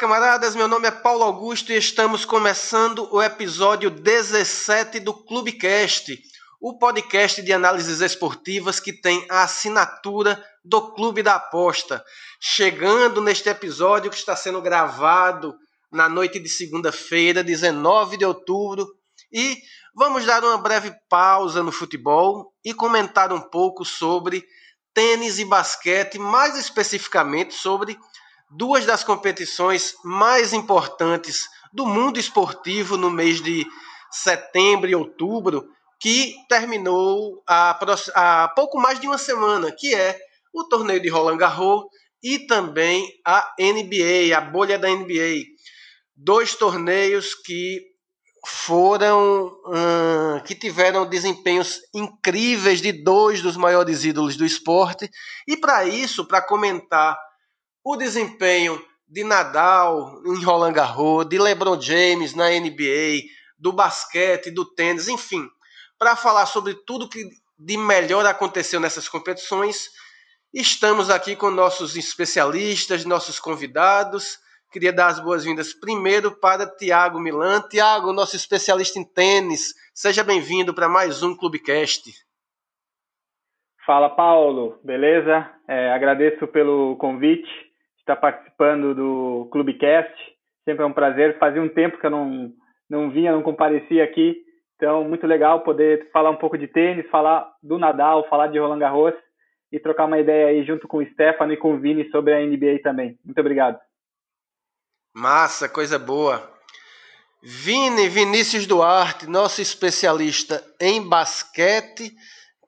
camaradas, meu nome é Paulo Augusto e estamos começando o episódio 17 do Clubecast, o podcast de análises esportivas que tem a assinatura do Clube da Aposta. Chegando neste episódio que está sendo gravado na noite de segunda-feira, 19 de outubro, e vamos dar uma breve pausa no futebol e comentar um pouco sobre tênis e basquete, mais especificamente sobre duas das competições mais importantes do mundo esportivo no mês de setembro e outubro, que terminou há, pouco mais de uma semana, que é o torneio de Roland Garros e também a NBA, a bolha da NBA. Dois torneios que foram hum, que tiveram desempenhos incríveis de dois dos maiores ídolos do esporte e para isso para comentar o desempenho de Nadal em Roland Garros, de LeBron James na NBA, do basquete, do tênis, enfim, para falar sobre tudo que de melhor aconteceu nessas competições, estamos aqui com nossos especialistas, nossos convidados. Queria dar as boas-vindas primeiro para Tiago Milan. Tiago, nosso especialista em tênis, seja bem-vindo para mais um Clubecast. Fala, Paulo, beleza? É, agradeço pelo convite estar participando do Clubecast. Sempre é um prazer. Fazia um tempo que eu não, não vinha, não comparecia aqui. Então, muito legal poder falar um pouco de tênis, falar do Nadal, falar de Roland Garros e trocar uma ideia aí junto com o Stefano e com o Vini sobre a NBA também. Muito obrigado. Massa, coisa boa. Vini Vinícius Duarte, nosso especialista em basquete,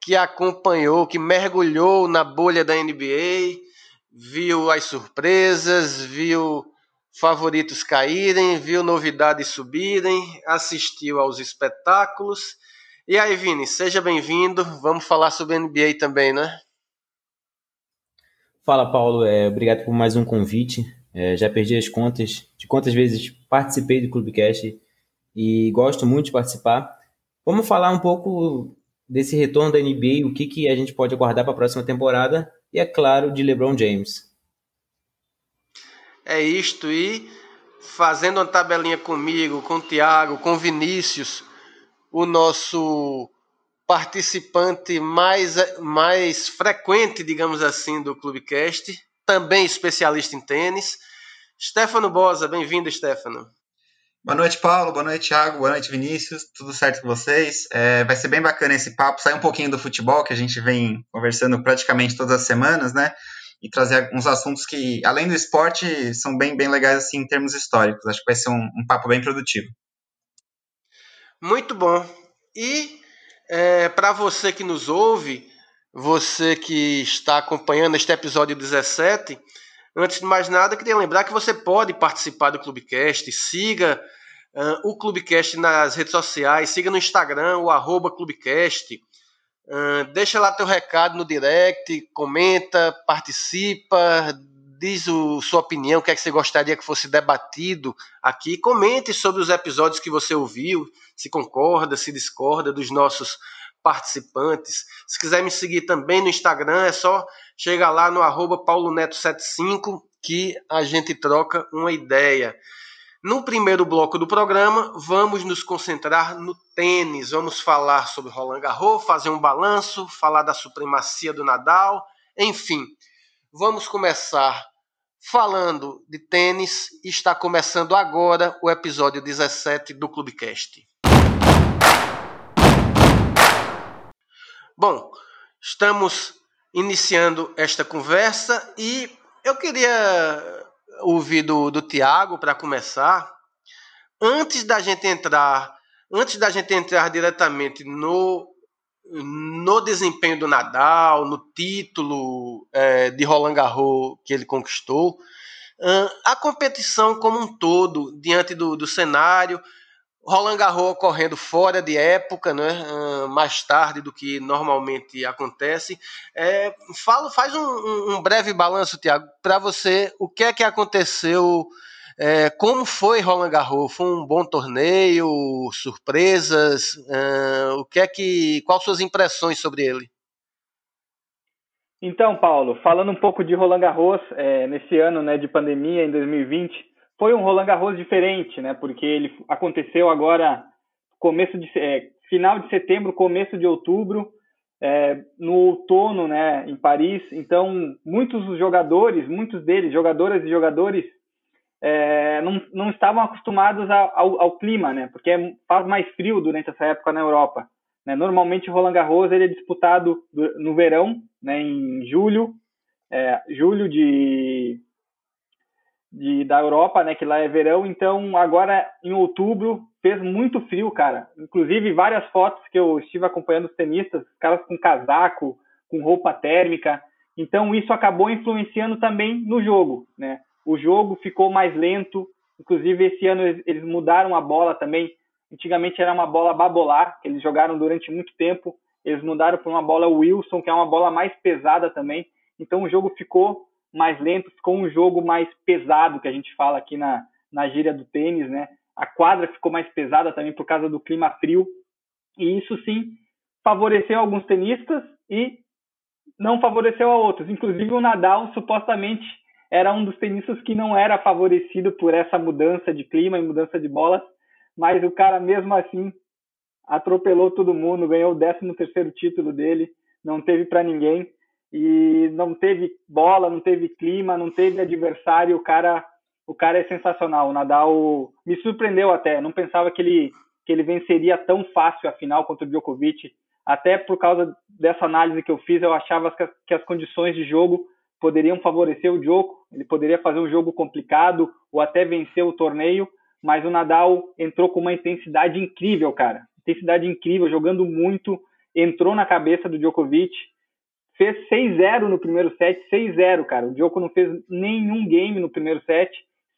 que acompanhou, que mergulhou na bolha da NBA, viu as surpresas, viu favoritos caírem, viu novidades subirem, assistiu aos espetáculos. E aí, Vini, seja bem-vindo. Vamos falar sobre NBA também, né? Fala, Paulo. É, obrigado por mais um convite. É, já perdi as contas de quantas vezes participei do Clubecast e gosto muito de participar. Vamos falar um pouco desse retorno da NBA, o que, que a gente pode aguardar para a próxima temporada e, é claro, de LeBron James. É isto, e fazendo uma tabelinha comigo, com o Thiago, com o Vinícius, o nosso participante mais, mais frequente, digamos assim, do Clubecast, também especialista em tênis. Stefano Bosa, bem-vindo, Stefano. Boa noite, Paulo. Boa noite, Thiago. Boa noite, Vinícius. Tudo certo com vocês? É, vai ser bem bacana esse papo, sair um pouquinho do futebol, que a gente vem conversando praticamente todas as semanas, né? E trazer uns assuntos que, além do esporte, são bem, bem legais assim, em termos históricos. Acho que vai ser um, um papo bem produtivo. Muito bom. E é, para você que nos ouve, você que está acompanhando este episódio 17, Antes de mais nada, queria lembrar que você pode participar do Clubecast, siga uh, o Clubecast nas redes sociais, siga no Instagram, o arroba Clubecast, uh, deixa lá teu recado no direct, comenta, participa, diz o, sua opinião, o que é que você gostaria que fosse debatido aqui, comente sobre os episódios que você ouviu, se concorda, se discorda dos nossos participantes. Se quiser me seguir também no Instagram, é só chegar lá no arroba pauloneto75 que a gente troca uma ideia. No primeiro bloco do programa, vamos nos concentrar no tênis. Vamos falar sobre Roland Garros, fazer um balanço, falar da supremacia do Nadal, enfim. Vamos começar falando de tênis. Está começando agora o episódio 17 do Clubecast. Bom, estamos iniciando esta conversa e eu queria ouvir do, do Tiago para começar. Antes da gente entrar, antes da gente entrar diretamente no, no desempenho do Nadal, no título é, de Roland Garros que ele conquistou, a competição como um todo, diante do, do cenário, Roland Garros ocorrendo fora de época, né, mais tarde do que normalmente acontece. É, fala, faz um, um, breve balanço, Tiago, para você, o que é que aconteceu, é, como foi Roland Garros? Foi um bom torneio, surpresas, é, o que é que, quais suas impressões sobre ele? Então, Paulo, falando um pouco de Roland Garros, é, nesse ano né, de pandemia, em 2020, foi um Roland Garros diferente, né? Porque ele aconteceu agora começo de é, final de setembro, começo de outubro, é, no outono, né, em Paris. Então, muitos jogadores, muitos deles, jogadoras e jogadores, é, não, não estavam acostumados ao, ao, clima, né? Porque é, faz mais frio durante essa época na Europa. Né? Normalmente, o Roland Garros ele é disputado no verão, né, em julho, é, julho de, de, da Europa, né, que lá é verão. Então, agora em outubro fez muito frio, cara. Inclusive várias fotos que eu estive acompanhando os tenistas, caras com casaco, com roupa térmica. Então, isso acabou influenciando também no jogo, né? o jogo ficou mais lento. Inclusive, esse ano eles mudaram a bola também. Antigamente era uma bola babolar, que eles jogaram durante muito tempo. Eles mudaram para uma bola Wilson, que é uma bola mais pesada também. Então o jogo ficou mais lento, ficou um jogo mais pesado, que a gente fala aqui na, na gíria do tênis, né? A quadra ficou mais pesada também por causa do clima frio. E isso sim favoreceu alguns tenistas e não favoreceu a outros. Inclusive o Nadal supostamente era um dos tenistas que não era favorecido por essa mudança de clima e mudança de bolas, mas o cara mesmo assim atropelou todo mundo, ganhou o 13 terceiro título dele, não teve para ninguém e não teve bola, não teve clima, não teve adversário, o cara o cara é sensacional. O Nadal me surpreendeu até, não pensava que ele que ele venceria tão fácil a final contra o Djokovic. Até por causa dessa análise que eu fiz, eu achava que as, que as condições de jogo poderiam favorecer o Djoko, ele poderia fazer um jogo complicado ou até vencer o torneio, mas o Nadal entrou com uma intensidade incrível, cara. Intensidade incrível, jogando muito, entrou na cabeça do Djokovic, fez 6-0 no primeiro set, 6-0, cara. O Djoko não fez nenhum game no primeiro set,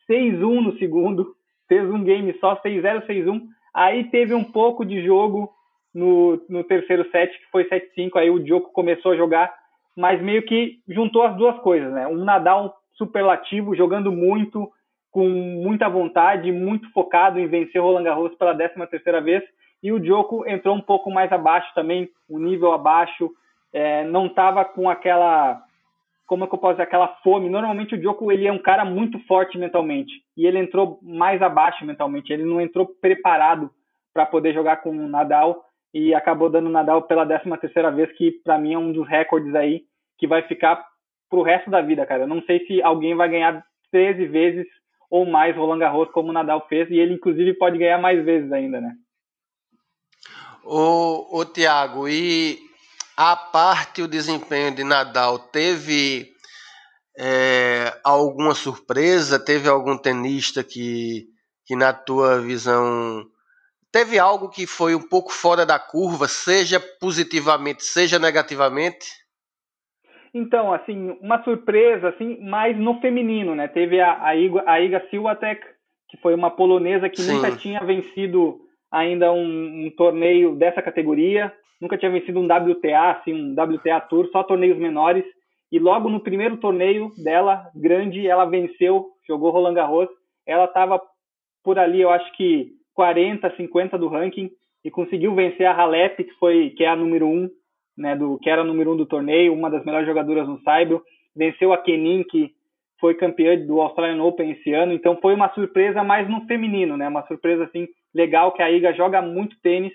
6-1 no segundo, fez um game só, 6-0, 6-1. Aí teve um pouco de jogo no, no terceiro set, que foi 7-5, aí o Djoko começou a jogar mas meio que juntou as duas coisas, né? Um Nadal superlativo, jogando muito, com muita vontade, muito focado em vencer Roland Garros pela 13 terceira vez, e o Djoko entrou um pouco mais abaixo também, um nível abaixo, é, não estava com aquela, como é que eu posso dizer, aquela fome. Normalmente o Djoko ele é um cara muito forte mentalmente, e ele entrou mais abaixo mentalmente, ele não entrou preparado para poder jogar com o Nadal, e acabou dando Nadal pela 13 terceira vez, que para mim é um dos recordes aí que vai ficar pro resto da vida, cara. Eu não sei se alguém vai ganhar 13 vezes ou mais Roland Garros como o Nadal fez, e ele inclusive pode ganhar mais vezes ainda, né? Ô, ô Tiago, e a parte o desempenho de Nadal teve é, alguma surpresa? Teve algum tenista que, que na tua visão Teve algo que foi um pouco fora da curva, seja positivamente, seja negativamente? Então, assim, uma surpresa, assim, mais no feminino, né? Teve a, a, Iga, a Iga Swiatek, que foi uma polonesa que Sim. nunca tinha vencido ainda um, um, torneio dessa categoria, nunca tinha vencido um WTA, assim, um WTA Tour, só torneios menores. E logo no primeiro torneio dela, grande, ela venceu, jogou Roland Garros. Ela estava por ali, eu acho que 40, 50 do ranking e conseguiu vencer a Halep, que foi que é a número 1, né, do que era a número 1 do torneio, uma das melhores jogadoras no Saibro, venceu a Kenin, que foi campeã do Australian Open esse ano, então foi uma surpresa mais no feminino, né? Uma surpresa assim legal que a Iga joga muito tênis,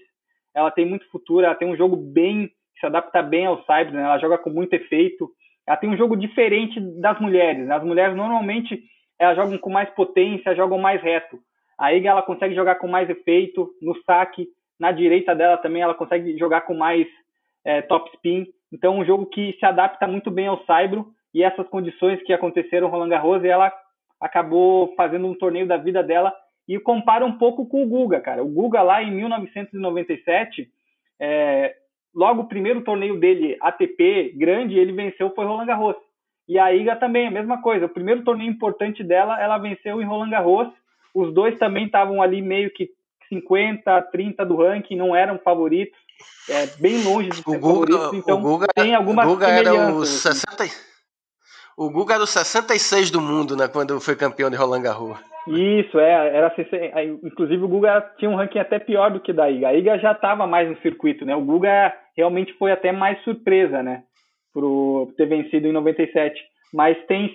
ela tem muito futuro, ela tem um jogo bem se adapta bem ao Saibro, né? Ela joga com muito efeito. Ela tem um jogo diferente das mulheres. Né? As mulheres normalmente elas jogam com mais potência, jogam mais reto. A Iga ela consegue jogar com mais efeito no saque, na direita dela também ela consegue jogar com mais é, top spin. Então, um jogo que se adapta muito bem ao Saibro e essas condições que aconteceram Roland Garros, ela acabou fazendo um torneio da vida dela e compara um pouco com o Guga, cara. O Guga lá em 1997, é, logo o primeiro torneio dele, ATP, grande, ele venceu foi Roland Garros. E a Iga também, a mesma coisa. O primeiro torneio importante dela, ela venceu em Roland Garros os dois também estavam ali meio que 50, 30 do ranking, não eram favoritos, é, bem longe de ser o Guga, favoritos, então Guga, tem algumas o Guga era o 60, assim. O Guga era o 66 do mundo, né, quando foi campeão de Roland Garros. Isso, é, era inclusive o Guga tinha um ranking até pior do que da Iga. A Iga já estava mais no circuito, né? O Guga realmente foi até mais surpresa, né? Por ter vencido em 97, mas tem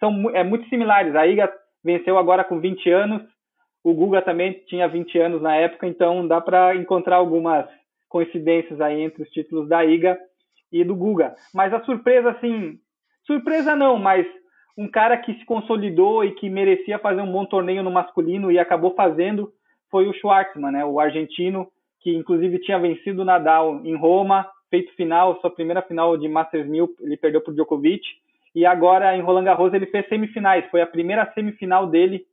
são é muito similares. A Iga venceu agora com 20 anos. O Guga também tinha 20 anos na época, então dá para encontrar algumas coincidências aí entre os títulos da Iga e do Guga. Mas a surpresa, assim, surpresa não, mas um cara que se consolidou e que merecia fazer um bom torneio no masculino e acabou fazendo foi o Schwartzman, né, o argentino, que inclusive tinha vencido o Nadal em Roma, feito final, sua primeira final de Masters 1000, ele perdeu para o Djokovic, e agora em Roland Garros ele fez semifinais, foi a primeira semifinal dele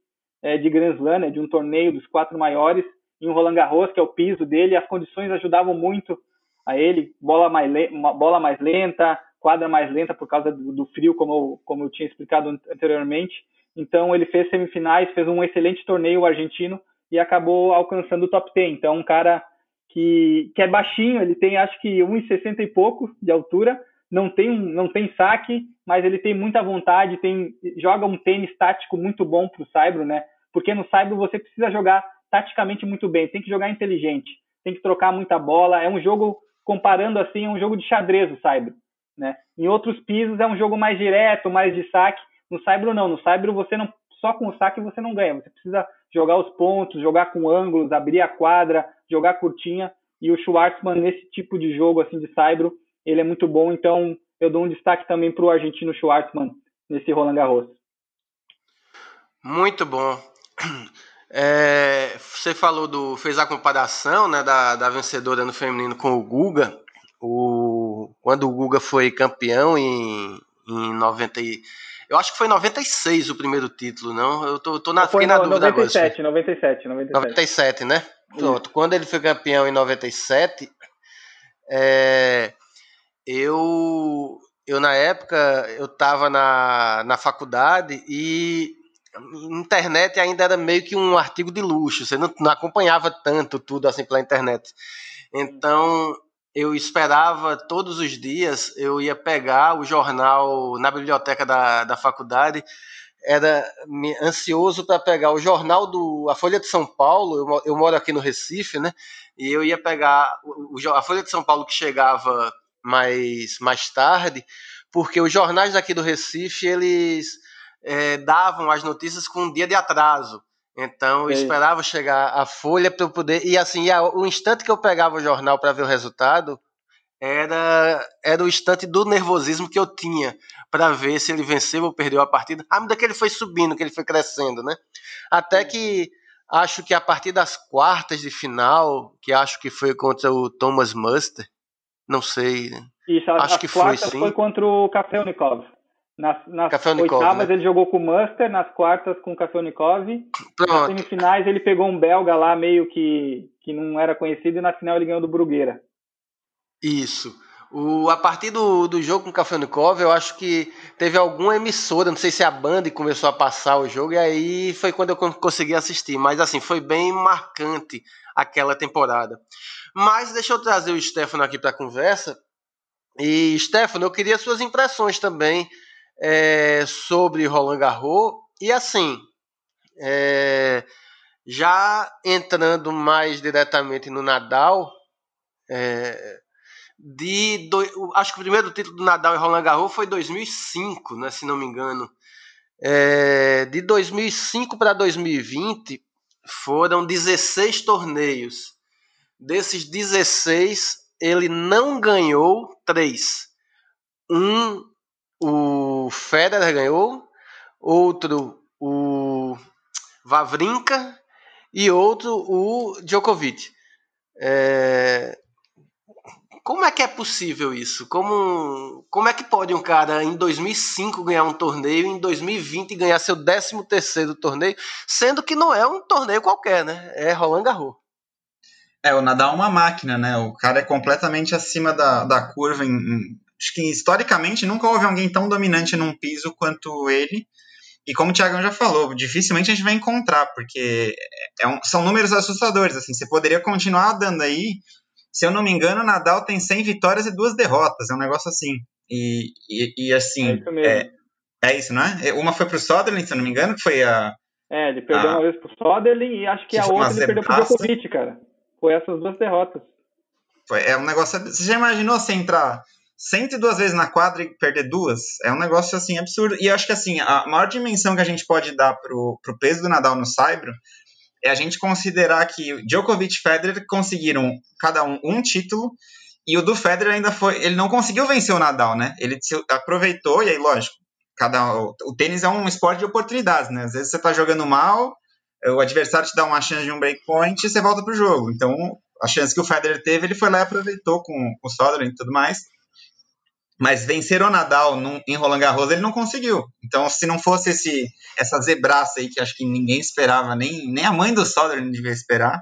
é, de Grand Slam, né, de um torneio dos quatro maiores, em Roland Garros, que é o piso dele, as condições ajudavam muito a ele, bola mais, bola mais lenta, quadra mais lenta por causa do, do frio, como, como eu tinha explicado anteriormente. Então ele fez semifinais, fez um excelente torneio argentino e acabou alcançando o top 10. Então um cara que, que é baixinho, ele tem acho que 1,60 e pouco de altura, não tem, não tem saque, mas ele tem muita vontade, tem, joga um tênis tático muito bom para o Saibro, né? Porque no Saibro você precisa jogar taticamente muito bem, tem que jogar inteligente, tem que trocar muita bola. É um jogo, comparando assim, é um jogo de xadrez o Saibro, né? Em outros pisos é um jogo mais direto, mais de saque. No Saibro não, no Saibro você não só com o saque você não ganha, você precisa jogar os pontos, jogar com ângulos, abrir a quadra, jogar curtinha. E o Schwartzman, nesse tipo de jogo assim de Saibro, ele é muito bom. Então, eu dou um destaque também para o argentino Schwartzman nesse Roland Garros. Muito bom. É, você falou do. fez a comparação né, da, da vencedora no feminino com o Guga. O, quando o Guga foi campeão em, em 90. Eu acho que foi em 96 o primeiro título, não? Eu tô, tô na, foi na no, dúvida 97, agora. 97, 97. 97, né? Pronto. Quando ele foi campeão em 97, é, eu, eu na época, eu estava na, na faculdade e internet ainda era meio que um artigo de luxo, você não, não acompanhava tanto tudo assim pela internet. Então, eu esperava todos os dias, eu ia pegar o jornal na biblioteca da, da faculdade, era ansioso para pegar o jornal do a Folha de São Paulo, eu, eu moro aqui no Recife, né? E eu ia pegar o, a Folha de São Paulo que chegava mais, mais tarde, porque os jornais daqui do Recife, eles é, davam as notícias com um dia de atraso. Então eu esperava chegar a folha para eu poder. E assim, o instante que eu pegava o jornal para ver o resultado era, era o instante do nervosismo que eu tinha para ver se ele venceu ou perdeu a partida. À medida que ele foi subindo, que ele foi crescendo, né? Até que acho que a partir das quartas de final, que acho que foi contra o Thomas Muster, não sei. Isso, acho que foi sim. foi contra o Kafelnikov. Nas, nas oitavas né? ele jogou com o Muster, nas quartas com o Kafelnikov. Nas semifinais ele pegou um belga lá meio que, que não era conhecido e na final ele ganhou do Brugueira. Isso. O, a partir do, do jogo com o Kafelnikov, eu acho que teve alguma emissora, não sei se a Band começou a passar o jogo, e aí foi quando eu consegui assistir. Mas assim, foi bem marcante aquela temporada. Mas deixa eu trazer o Stefano aqui para a conversa. E, Stefano, eu queria suas impressões também é, sobre Roland Garros. E assim, é, já entrando mais diretamente no Nadal, é, de do, acho que o primeiro título do Nadal em Roland Garros foi 2005, né, se não me engano. É, de 2005 para 2020 foram 16 torneios. Desses 16, ele não ganhou três. Um, o Federer ganhou, outro, o Vavrinka e outro, o Djokovic. É... Como é que é possível isso? Como, como é que pode um cara em 2005 ganhar um torneio em 2020 ganhar seu 13 terceiro torneio, sendo que não é um torneio qualquer, né? É Roland Garros. É, o Nadal é uma máquina, né? O cara é completamente acima da, da curva. Em, em, acho que historicamente nunca houve alguém tão dominante num piso quanto ele. E como o Thiago já falou, dificilmente a gente vai encontrar, porque é um, são números assustadores. Assim, você poderia continuar dando aí. Se eu não me engano, Nadal tem 100 vitórias e duas derrotas. É um negócio assim. E, e, e assim. É, é, é, isso, não é? Uma foi pro Soderling, se eu não me engano, que foi a. É, ele perdeu a, uma vez pro Soderling e acho que, que a outra ele perdeu pro Djokovic, cara. Foi essas duas derrotas. Foi, é um negócio. Você já imaginou você entrar, 102 vezes na quadra e perder duas é um negócio assim absurdo. E eu acho que assim, a maior dimensão que a gente pode dar pro, pro peso do Nadal no Saibro é a gente considerar que Djokovic e Federer conseguiram cada um um título e o do Federer ainda foi, ele não conseguiu vencer o Nadal, né? Ele aproveitou e aí lógico, cada o, tênis é um esporte de oportunidades, né? Às vezes você tá jogando mal, o adversário te dá uma chance de um breakpoint e você volta pro jogo. Então, a chance que o Federer teve, ele foi lá e aproveitou com, com o Soderling e tudo mais. Mas vencer o Nadal num, em Roland Garros ele não conseguiu. Então, se não fosse esse, essa zebraça aí que acho que ninguém esperava, nem, nem a mãe do Soderling devia esperar,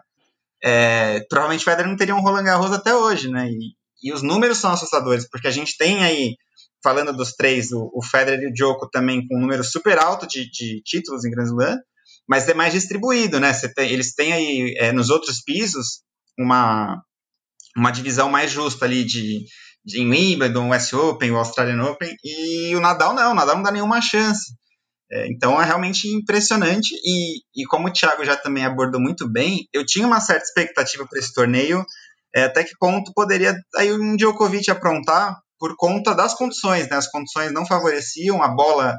é, provavelmente o Federer não teria um Roland Garros até hoje, né? E, e, os números são assustadores, porque a gente tem aí, falando dos três, o, o Federer e o Djoko também com um número super alto de, de títulos em Grand Slam, mas é mais distribuído, né? Tem, eles têm aí, é, nos outros pisos, uma, uma divisão mais justa ali de em Wimbledon, US Open, o Australian Open, e o Nadal não, o Nadal não dá nenhuma chance. É, então é realmente impressionante, e, e como o Thiago já também abordou muito bem, eu tinha uma certa expectativa para esse torneio, é, até que ponto poderia aí um Djokovic aprontar por conta das condições, né? As condições não favoreciam, a bola,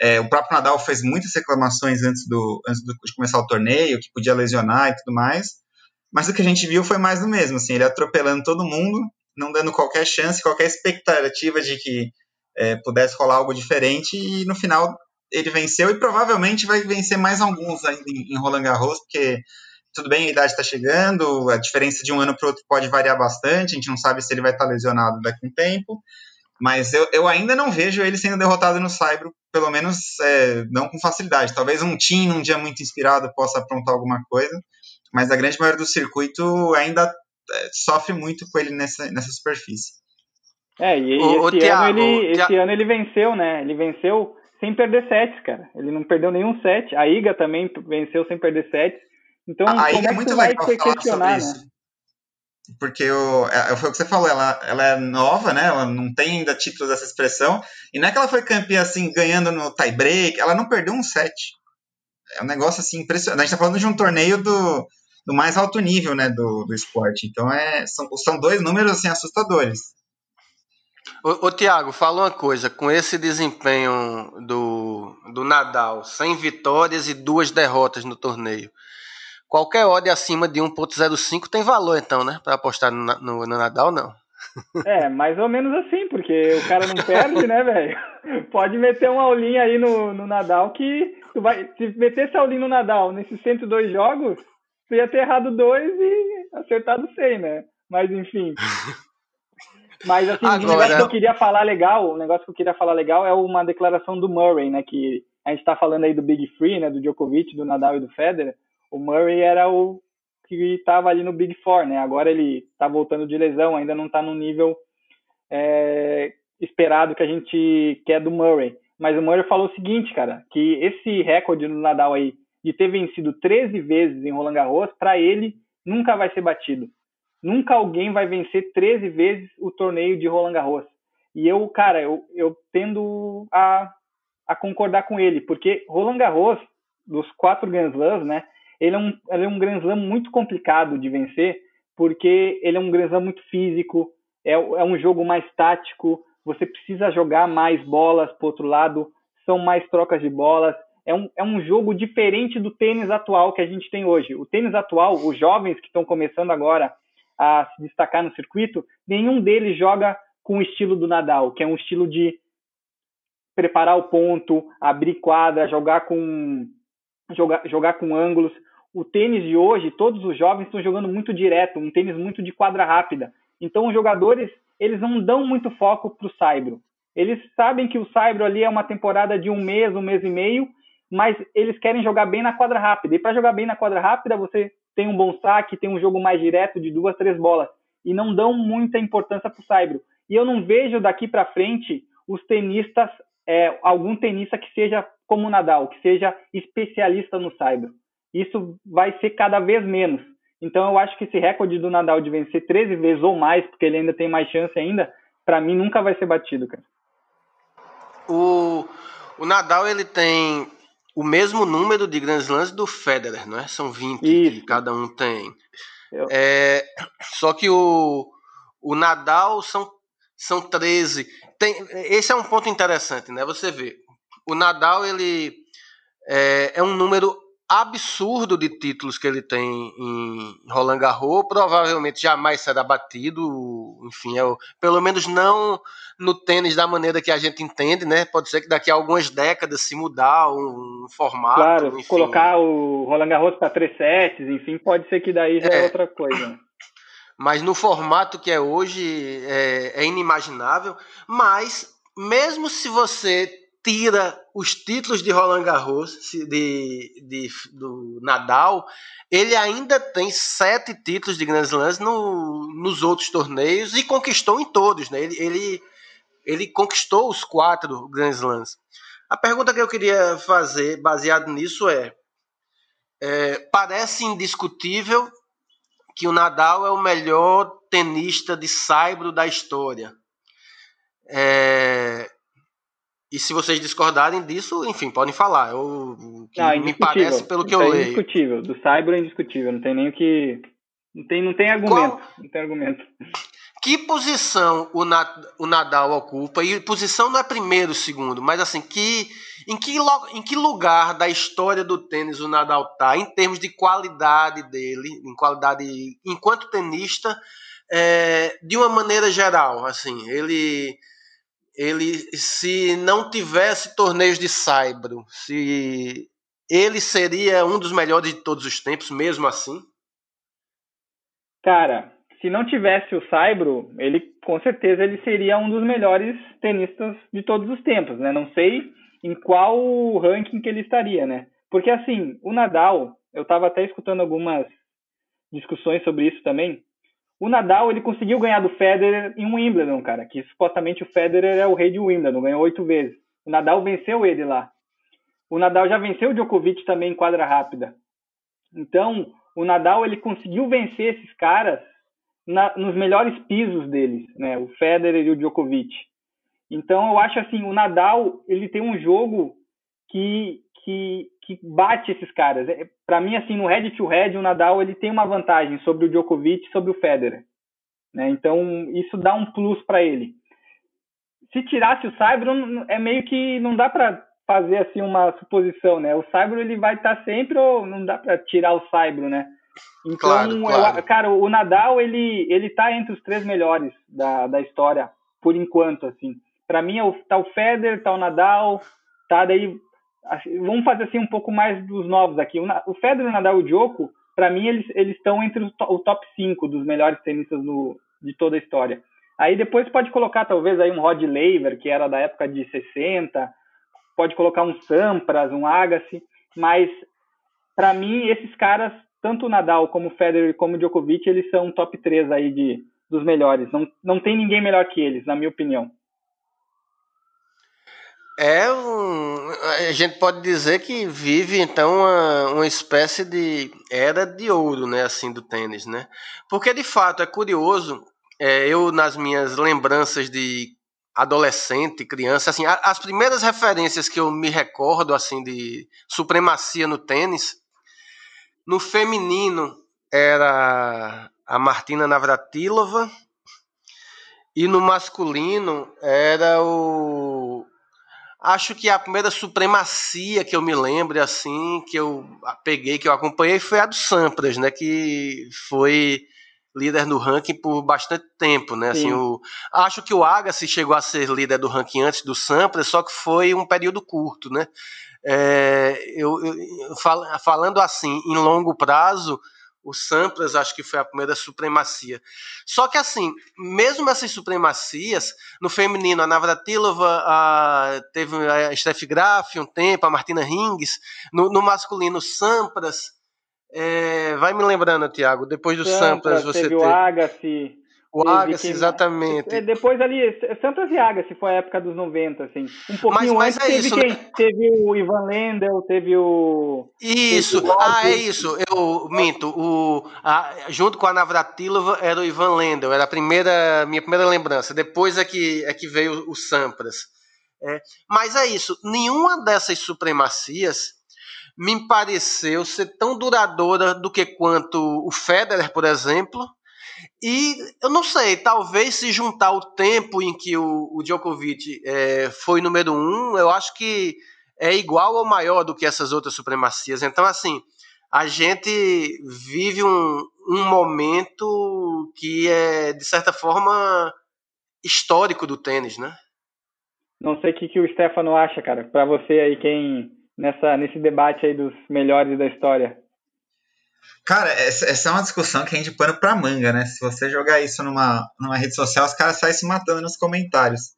é, o próprio Nadal fez muitas reclamações antes, do, antes do, de começar o torneio, que podia lesionar e tudo mais, mas o que a gente viu foi mais do mesmo, assim, ele atropelando todo mundo, não dando qualquer chance, qualquer expectativa de que é, pudesse rolar algo diferente, e no final ele venceu e provavelmente vai vencer mais alguns ainda em, Roland Garros, porque tudo bem, a idade está chegando, a diferença de um ano para o outro pode variar bastante, a gente não sabe se ele vai estar tá lesionado daqui a um tempo, mas eu, eu ainda não vejo ele sendo derrotado no Saibro, pelo menos é, não com facilidade. Talvez um Tim, num dia muito inspirado, possa aprontar alguma coisa, mas a grande maioria do circuito ainda sofre muito com ele nessa, nessa superfície. É, e, o, esse, o ano, ele, esse ano ele venceu, né? Ele venceu sem perder sets, cara. Ele não perdeu nenhum set. A Iga também venceu sem perder sets. Então, a, a Iga é muito legal falar sobre isso. Né? Porque o, é, foi o que você falou, ela, ela é nova, né? Ela não tem ainda títulos dessa expressão. E não é que ela foi campeã assim, ganhando no tie-break, ela não perdeu um set. É um negócio assim impressionante. A gente tá falando de um torneio do, do mais alto nível né, do, do esporte. Então é, são, são dois números assim, assustadores. Ô, ô Tiago, fala uma coisa, com esse desempenho do, do Nadal, sem vitórias e duas derrotas no torneio, qualquer odd acima de 1.05 tem valor então, né? Para apostar no, no, no, Nadal, não. É, mais ou menos assim, porque o cara não perde, né, velho? Pode meter uma aulinha aí no, no Nadal que tu vai, se meter essa aulinha no Nadal nesses 102 jogos, tu ia ter errado dois e acertado 100, né? Mas enfim. Mas assim, Agora... um negócio que eu queria falar legal, o negócio que eu queria falar legal é uma declaração do Murray, né? Que a gente está falando aí do Big Free, né? Do Djokovic, do Nadal e do Federer. O Murray era o que estava ali no Big Four, né? Agora ele está voltando de lesão, ainda não está no nível é, esperado que a gente quer do Murray. Mas o Murray falou o seguinte, cara, que esse recorde do Nadal aí de ter vencido 13 vezes em Roland Garros, para ele nunca vai ser batido. Nunca alguém vai vencer 13 vezes o torneio de Roland Garros. E eu, cara, eu, eu tendo a, a concordar com ele, porque Roland Garros, dos quatro Grand Slams, né, ele é, um, ele é um Grand Slam muito complicado de vencer, porque ele é um Grand Slam muito físico, é, é um jogo mais tático, você precisa jogar mais bolas para outro lado, são mais trocas de bolas, é um, é um jogo diferente do tênis atual que a gente tem hoje. O tênis atual, os jovens que estão começando agora a se destacar no circuito, nenhum deles joga com o estilo do Nadal, que é um estilo de preparar o ponto, abrir quadra, jogar com jogar, jogar com ângulos. O tênis de hoje, todos os jovens estão jogando muito direto, um tênis muito de quadra rápida. Então os jogadores, eles não dão muito foco para o saibro. Eles sabem que o saibro ali é uma temporada de um mês, um mês e meio, mas eles querem jogar bem na quadra rápida. E para jogar bem na quadra rápida, você tem um bom saque, tem um jogo mais direto de duas, três bolas. E não dão muita importância para o saibro. E eu não vejo daqui para frente os tenistas, é, algum tenista que seja como o Nadal, que seja especialista no saibro. Isso vai ser cada vez menos. Então eu acho que esse recorde do Nadal de vencer 13 vezes ou mais, porque ele ainda tem mais chance ainda, para mim nunca vai ser batido, cara. O, o Nadal ele tem o mesmo número de Grand Slams do Federer, não é? São 20 Isso. que cada um tem. Eu... É, só que o, o Nadal são são 13. Tem, esse é um ponto interessante, né? Você vê, o Nadal ele é, é um número absurdo de títulos que ele tem em Roland Garros, provavelmente jamais será batido, enfim, é o, pelo menos não no tênis da maneira que a gente entende, né? Pode ser que daqui a algumas décadas se mudar um, um formato, Claro, enfim. colocar o Roland Garros para três sets, enfim, pode ser que daí já é, é outra coisa. Mas no formato que é hoje é, é inimaginável, mas mesmo se você tira os títulos de Roland Garros, de, de, do Nadal, ele ainda tem sete títulos de Grand Slams no, nos outros torneios e conquistou em todos. Né? Ele, ele, ele conquistou os quatro Grand Slams. A pergunta que eu queria fazer, baseado nisso, é, é parece indiscutível que o Nadal é o melhor tenista de saibro da história. É, e se vocês discordarem disso, enfim, podem falar. Eu, que não, me parece pelo que eu é leio. É indiscutível. Do Cyber é indiscutível. Não tem nem o que. Não tem, não tem argumento. Qual... Não tem argumento. Que posição o, o Nadal ocupa? E posição não é primeiro, segundo, mas assim, que, em, que, em que lugar da história do tênis o Nadal está, em termos de qualidade dele, em qualidade enquanto tenista, é, de uma maneira geral, assim, ele ele se não tivesse torneios de saibro, se ele seria um dos melhores de todos os tempos, mesmo assim? Cara, se não tivesse o saibro, ele com certeza ele seria um dos melhores tenistas de todos os tempos, né? Não sei em qual ranking que ele estaria, né? Porque assim, o Nadal, eu estava até escutando algumas discussões sobre isso também. O Nadal, ele conseguiu ganhar do Federer em Wimbledon, cara, que supostamente o Federer é o rei de Wimbledon, ganhou oito vezes. O Nadal venceu ele lá. O Nadal já venceu o Djokovic também em quadra rápida. Então, o Nadal, ele conseguiu vencer esses caras na, nos melhores pisos deles, né? O Federer e o Djokovic. Então, eu acho assim, o Nadal, ele tem um jogo que, que, que bate esses caras. É, para mim, assim, no head to head, o Nadal ele tem uma vantagem sobre o Djokovic e sobre o Federer. Né? Então, isso dá um plus para ele. Se tirasse o Saibro, é meio que não dá para fazer assim uma suposição, né? O Saibro ele vai estar tá sempre ou não dá para tirar o Saibro, né? Então, claro, claro. Eu, cara, o Nadal ele ele tá entre os três melhores da, da história por enquanto, assim. Para mim, é tá o Federer, tá o Nadal, tá daí vamos fazer assim um pouco mais dos novos aqui. O Federer, o Nadal e o Djoko, para mim eles eles estão entre o top 5 dos melhores tenistas no, de toda a história. Aí depois pode colocar talvez aí um Rod Laver, que era da época de 60, pode colocar um Sampras, um Agassi, mas para mim esses caras, tanto o Nadal como o Federer como o Djokovic, eles são top 3 aí de dos melhores. Não, não tem ninguém melhor que eles, na minha opinião é um, a gente pode dizer que vive então uma, uma espécie de era de ouro, né, assim do tênis, né? Porque de fato é curioso, é, eu nas minhas lembranças de adolescente, criança, assim, as primeiras referências que eu me recordo assim de supremacia no tênis, no feminino era a Martina Navratilova e no masculino era o Acho que a primeira supremacia que eu me lembro, assim, que eu peguei, que eu acompanhei, foi a do Sampras, né? Que foi líder no ranking por bastante tempo, né? Assim, o, acho que o Agassi chegou a ser líder do ranking antes do Sampras, só que foi um período curto, né? É, eu, eu fal, falando assim, em longo prazo, o Sampras acho que foi a primeira supremacia. Só que assim, mesmo essas supremacias, no feminino a Navratilova a, teve a Steph Graf um tempo, a Martina Hingis, no, no masculino o Sampras, é, vai me lembrando, Tiago, depois do Sampras, Sampras você teve, teve o Agassi, o Agassi, exatamente. É, depois ali, Santos e Agassi foi a época dos 90, assim. Um pouquinho mas, mas antes é teve isso, quem? Né? Teve o Ivan Lendl, teve o... Isso, teve o ah, é isso, eu minto. O, a, junto com a Navratilova era o Ivan Lendl, era a primeira, minha primeira lembrança. Depois é que, é que veio o Sampras. É, mas é isso, nenhuma dessas supremacias me pareceu ser tão duradoura do que quanto o Federer, por exemplo, E eu não sei, talvez se juntar o tempo em que o, o Djokovic é, foi número um, eu acho que é igual ou maior do que essas outras supremacias. Então, assim, a gente vive um, um momento que é, de certa forma, histórico do tênis, né? Não sei o que, que o Stefano acha, cara. Para você aí, quem nessa nesse debate aí dos melhores da história. Cara, essa, é uma discussão que rende pano pra manga, né? Se você jogar isso numa, numa rede social, os caras saem se matando nos comentários.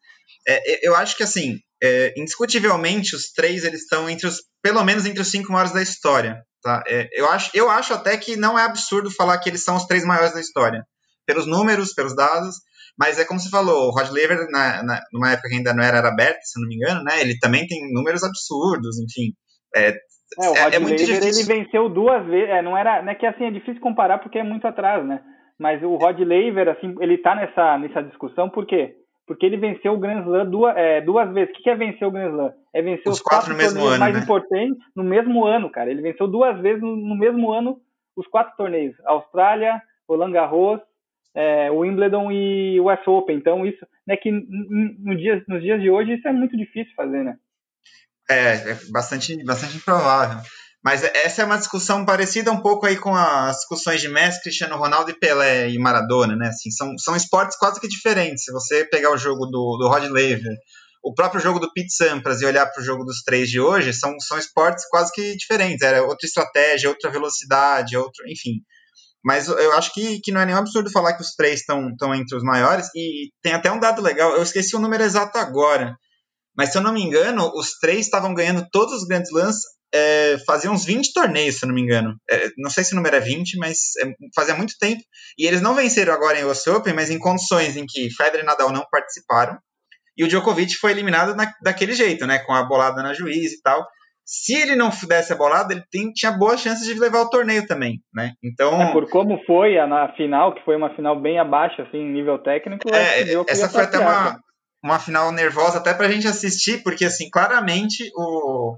É, eu acho que, assim, é, indiscutivelmente, os três eles estão entre os, pelo menos entre os cinco maiores da história. Tá? É, eu, acho, eu acho até que não é absurdo falar que eles são os três maiores da história. Pelos números, pelos dados, mas é como você falou, o Rod Laver, na, na, numa época que ainda não era aberto, se não me engano, né? Ele também tem números absurdos, enfim. É, é, o Rod é, é muito Laver, difícil. ele venceu duas vezes. É, não era, não é que assim é difícil comparar porque é muito atrás, né? Mas o Rod Laver, assim, ele tá nessa, nessa discussão por quê? Porque ele venceu o Grand Slam duas, é, duas vezes. O que é vencer o Grand Slam? É vencer os, os quatro, quatro torneios ano, mais né? importantes no mesmo ano, cara. Ele venceu duas vezes no, no mesmo ano os quatro torneios. Austrália, Roland Garros, é, Wimbledon e o US Open. Então, isso, né, que no dia, nos dias de hoje, isso é muito difícil fazer, né? É, é bastante, bastante improvável. Mas essa é uma discussão parecida um pouco aí com as discussões de Messi, Cristiano Ronaldo e Pelé e Maradona, né? Assim, são, são esportes quase que diferentes. Se você pegar o jogo do, do Rod Laver, o próprio jogo do Pete Sampras e olhar para o jogo dos três de hoje, são, são esportes quase que diferentes. Era outra estratégia, outra velocidade, outro, enfim. Mas eu acho que, que não é nenhum absurdo falar que os três estão entre os maiores. E tem até um dado legal, eu esqueci o número exato agora. Mas se eu não me engano, os três estavam ganhando todos os grandes lãs é, fazia uns 20 torneios, se eu não me engano. É, não sei se o número é 20, mas é, fazia muito tempo. E eles não venceram agora em US Open, mas em condições em que Federer e Nadal não participaram. E o Djokovic foi eliminado na, daquele jeito, né? Com a bolada na juiz e tal se ele não desse a bolada, ele tem, tinha boas chances de levar o torneio também, né? Então. É, por como foi a, na final, que foi uma final bem abaixo, assim, em nível técnico. É, essa foi até uma, uma final nervosa até pra gente assistir, porque, assim, claramente o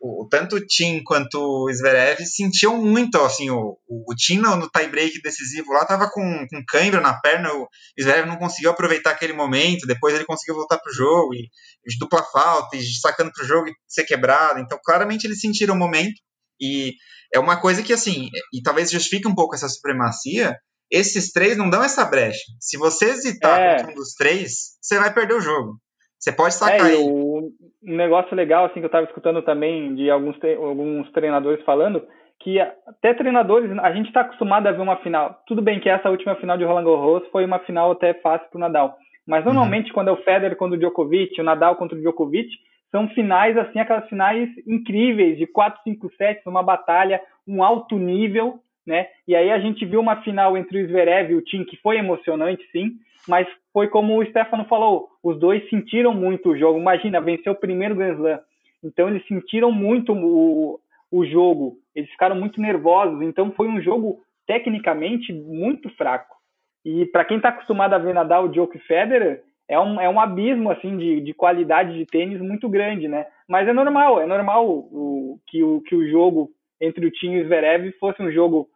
o, tanto o Tim quanto o Zverev sentiam muito, assim, o, o, o Tim no, no tie-break decisivo lá tava com, com cãibra na perna, o Zverev não conseguiu aproveitar aquele momento, depois ele conseguiu voltar pro jogo, e, e dupla falta, e sacando pro jogo e ser quebrado, então claramente eles sentiram o momento, e é uma coisa que, assim, e talvez justifique um pouco essa supremacia, esses três não dão essa brecha. Se você hesitar é. contra um dos três, você vai perder o jogo. Você pode sacar é, aí. um negócio legal assim que eu estava escutando também de alguns, alguns treinadores falando que até treinadores a gente está acostumado a ver uma final. Tudo bem que essa última final de Roland Garros foi uma final até fácil para o Nadal, mas uhum. normalmente uhum. quando é o Federer contra o Djokovic, o Nadal contra o Djokovic, são finais assim aquelas finais incríveis de 4, 5 sets, uma batalha, um alto nível, né? E aí a gente viu uma final entre o Zverev e o Tim que foi emocionante, sim, mas foi como o Stefano falou, os dois sentiram muito o jogo. Imagina, venceu o primeiro Grand Slam. Então eles sentiram muito o, o jogo, eles ficaram muito nervosos. Então foi um jogo tecnicamente muito fraco. E para quem está acostumado a ver Nadal, Djokovic e Federer, é um, é um abismo assim de, de qualidade de tênis muito grande, né? Mas é normal, é normal o, que, o, que o jogo entre o Tim e o Zverev fosse um jogo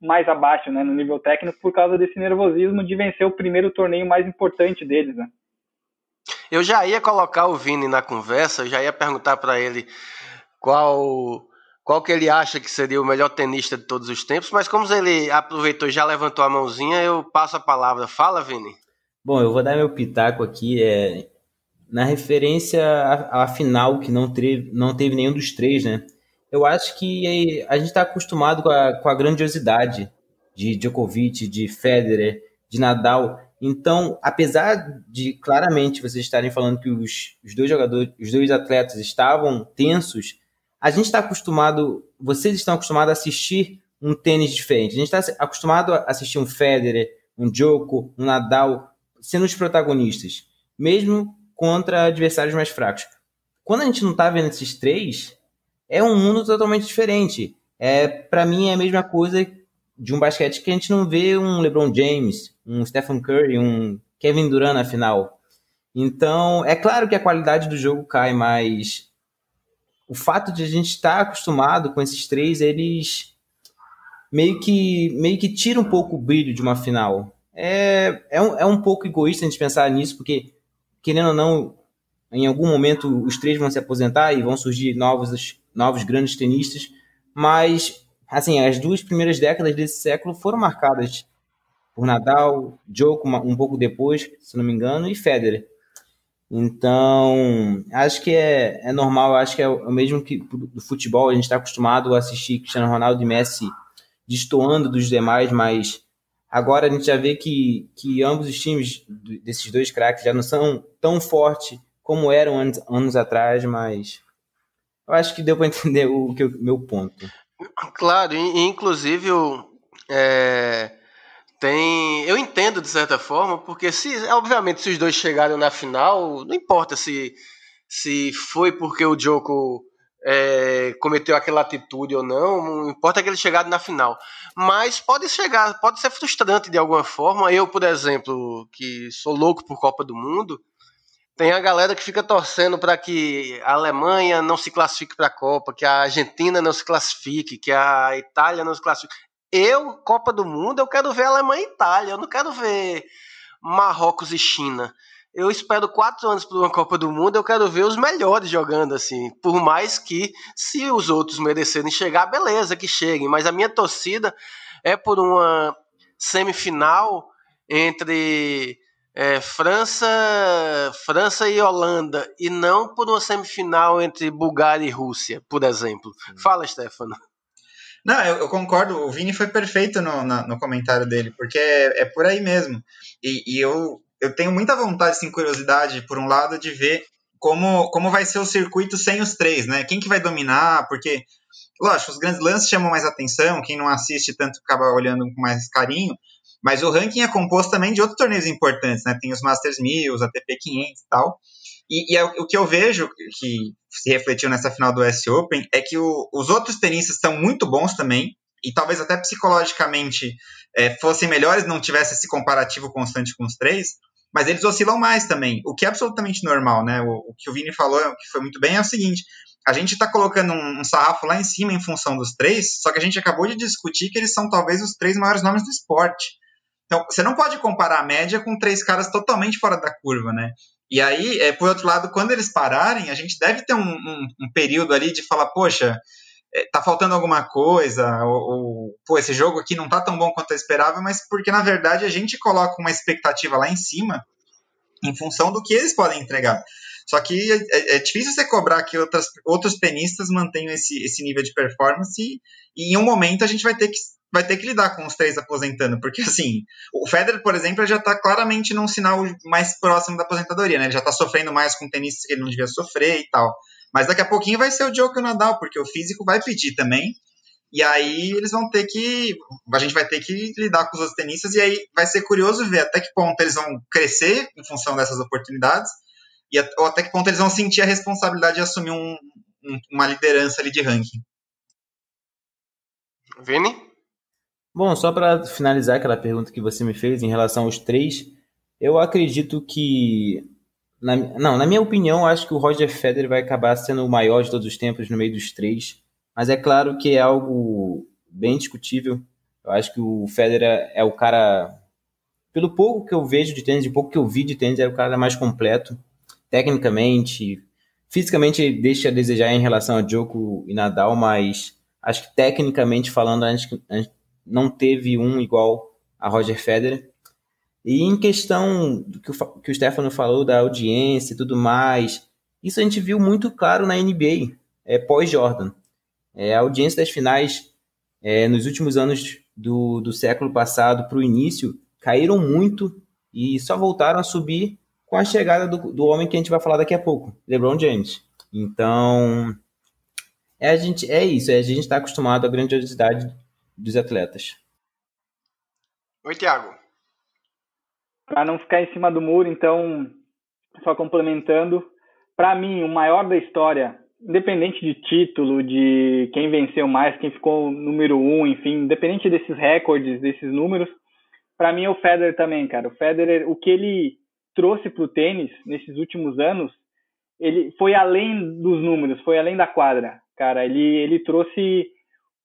mais abaixo, né, no nível técnico, por causa desse nervosismo de vencer o primeiro torneio mais importante deles, né? Eu já ia colocar o Vini na conversa, eu já ia perguntar para ele qual qual que ele acha que seria o melhor tenista de todos os tempos, mas como ele aproveitou e já levantou a mãozinha, eu passo a palavra. Fala, Vini. Bom, eu vou dar meu pitaco aqui, é, na referência à, à final, que não teve, não teve nenhum dos três, né? Eu acho que a gente está acostumado com a, com a grandiosidade de Djokovic, de Federer, de Nadal. Então, apesar de claramente vocês estarem falando que os, os dois jogadores, os dois atletas estavam tensos, a gente está acostumado, vocês estão acostumados a assistir um tênis diferente. A gente está acostumado a assistir um Federer, um Djoko, um Nadal sendo os protagonistas, mesmo contra adversários mais fracos. Quando a gente não está vendo esses três, é um mundo totalmente diferente. É, para mim é a mesma coisa de um basquete que a gente não vê um LeBron James, um Stephen Curry, um Kevin Durant na final. Então, é claro que a qualidade do jogo cai, mas o fato de a gente estar acostumado com esses três, eles meio que, meio que tira um pouco o brilho de uma final. É, é, um, é um pouco egoísta a gente pensar nisso, porque, querendo ou não, em algum momento os três vão se aposentar e vão surgir novos, novos grandes tenistas, mas assim, as duas primeiras décadas desse século foram marcadas por Nadal, Djokovic um pouco depois, se não me engano, e Federer. Então, acho que é, é normal, acho que é o mesmo que do futebol, a gente está acostumado a assistir Cristiano Ronaldo e Messi destoando dos demais, mas agora a gente já vê que, que ambos os times desses dois craques já não são tão fortes como eram anos, anos atrás, mas eu acho que deu para entender o, que, o meu ponto. Claro, e, inclusive o, é, tem. Eu entendo de certa forma, porque se, obviamente, se os dois chegaram na final, não importa se, se foi porque o Joko é, cometeu aquela atitude ou não, não importa que ele chegado na final. Mas pode chegar, pode ser frustrante de alguma forma. Eu, por exemplo, que sou louco por Copa do Mundo, tem a galera que fica torcendo para que a Alemanha não se classifique para a Copa, que a Argentina não se classifique, que a Itália não se classifique. Eu, Copa do Mundo, eu quero ver Alemanha e Itália, eu não quero ver Marrocos e China. Eu espero quatro anos para uma Copa do Mundo, eu quero ver os melhores jogando assim. Por mais que, se os outros merecerem chegar, beleza, que cheguem. Mas a minha torcida é por uma semifinal entre é, França, França e Holanda, e não por uma semifinal entre Bulgária e Rússia, por exemplo. Sim. Fala, Stefano. Não, eu, eu, concordo. O Vini foi perfeito no, na, no comentário dele, porque é, é por aí mesmo. E, e, eu, eu tenho muita vontade, sim, curiosidade, por um lado, de ver como, como vai ser o circuito sem os três, né? Quem que vai dominar? Porque, lógico, os grandes lances chamam mais atenção, quem não assiste tanto acaba olhando com mais carinho, mas o ranking é composto também de outros torneios importantes, né? Tem os Masters 1000, os ATP 500 e tal. E, e é, o que eu vejo que se refletiu nessa final do US Open é que o, os outros tenistas são muito bons também, e talvez até psicologicamente é, fossem melhores, não tivesse esse comparativo constante com os três, mas eles oscilam mais também, o que é absolutamente normal, né? O, o que o Vini falou, que foi muito bem, é o seguinte: a gente está colocando um, um, sarrafo lá em cima em função dos três, só que a gente acabou de discutir que eles são talvez os três maiores nomes do esporte. Então, você não pode comparar a média com três caras totalmente fora da curva, né? E aí, é, por outro lado, quando eles pararem, a gente deve ter um, um, um período ali de falar, poxa, é, tá faltando alguma coisa, ou, ou, pô, esse jogo aqui não tá tão bom quanto eu esperava, mas porque na verdade a gente coloca uma expectativa lá em cima em função do que eles podem entregar. Só que é, é difícil você cobrar que outras, outros tenistas mantenham esse, esse nível de performance e, e em um momento a gente vai ter que vai ter que lidar com os três aposentando, porque assim, o Federer, por exemplo, já está claramente num sinal mais próximo da aposentadoria, né? Ele já está sofrendo mais com tenis que ele não devia sofrer e tal. Mas daqui a pouquinho vai ser o Djokovic e o Nadal, porque o físico vai pedir também. E aí eles vão ter que. A gente vai ter que lidar com os outros tenistas, e aí vai ser curioso ver até que ponto eles vão crescer em função dessas oportunidades, e ou até que ponto eles vão sentir a responsabilidade de assumir um, um, uma liderança ali de ranking. Vini? Bom, só para finalizar aquela pergunta que você me fez em relação aos três, eu acredito que. Na, não, na minha opinião, acho que o Roger Federer vai acabar sendo o maior de todos os tempos no meio dos três. Mas é claro que é algo bem discutível. Eu acho que o Federer é o cara. Pelo pouco que eu vejo de tênis, de pouco que eu vi de tênis, é o cara mais completo. Tecnicamente, fisicamente deixa a desejar em relação a Djoko e Nadal, mas acho que tecnicamente falando, a gente, a gente não teve um igual a Roger Federer. E em questão do que o, que o Stefano falou da audiência e tudo mais, isso a gente viu muito claro na NBA, é, pós-Jordan. É, a audiência das finais é, nos últimos anos do, do século passado para o início caíram muito e só voltaram a subir com a chegada do, do homem que a gente vai falar daqui a pouco, LeBron James. Então, é, a gente, é isso, é, a gente está acostumado à grandiosidade dos atletas. Oi, Tiago. Para não ficar em cima do muro, então, só complementando, para mim, o maior da história, independente de título, de quem venceu mais, quem ficou número um, enfim, independente desses recordes, desses números, para mim é o Federer também, cara. O Federer, o que ele trouxe para o tênis nesses últimos anos, ele foi além dos números, foi além da quadra, cara. Ele, ele trouxe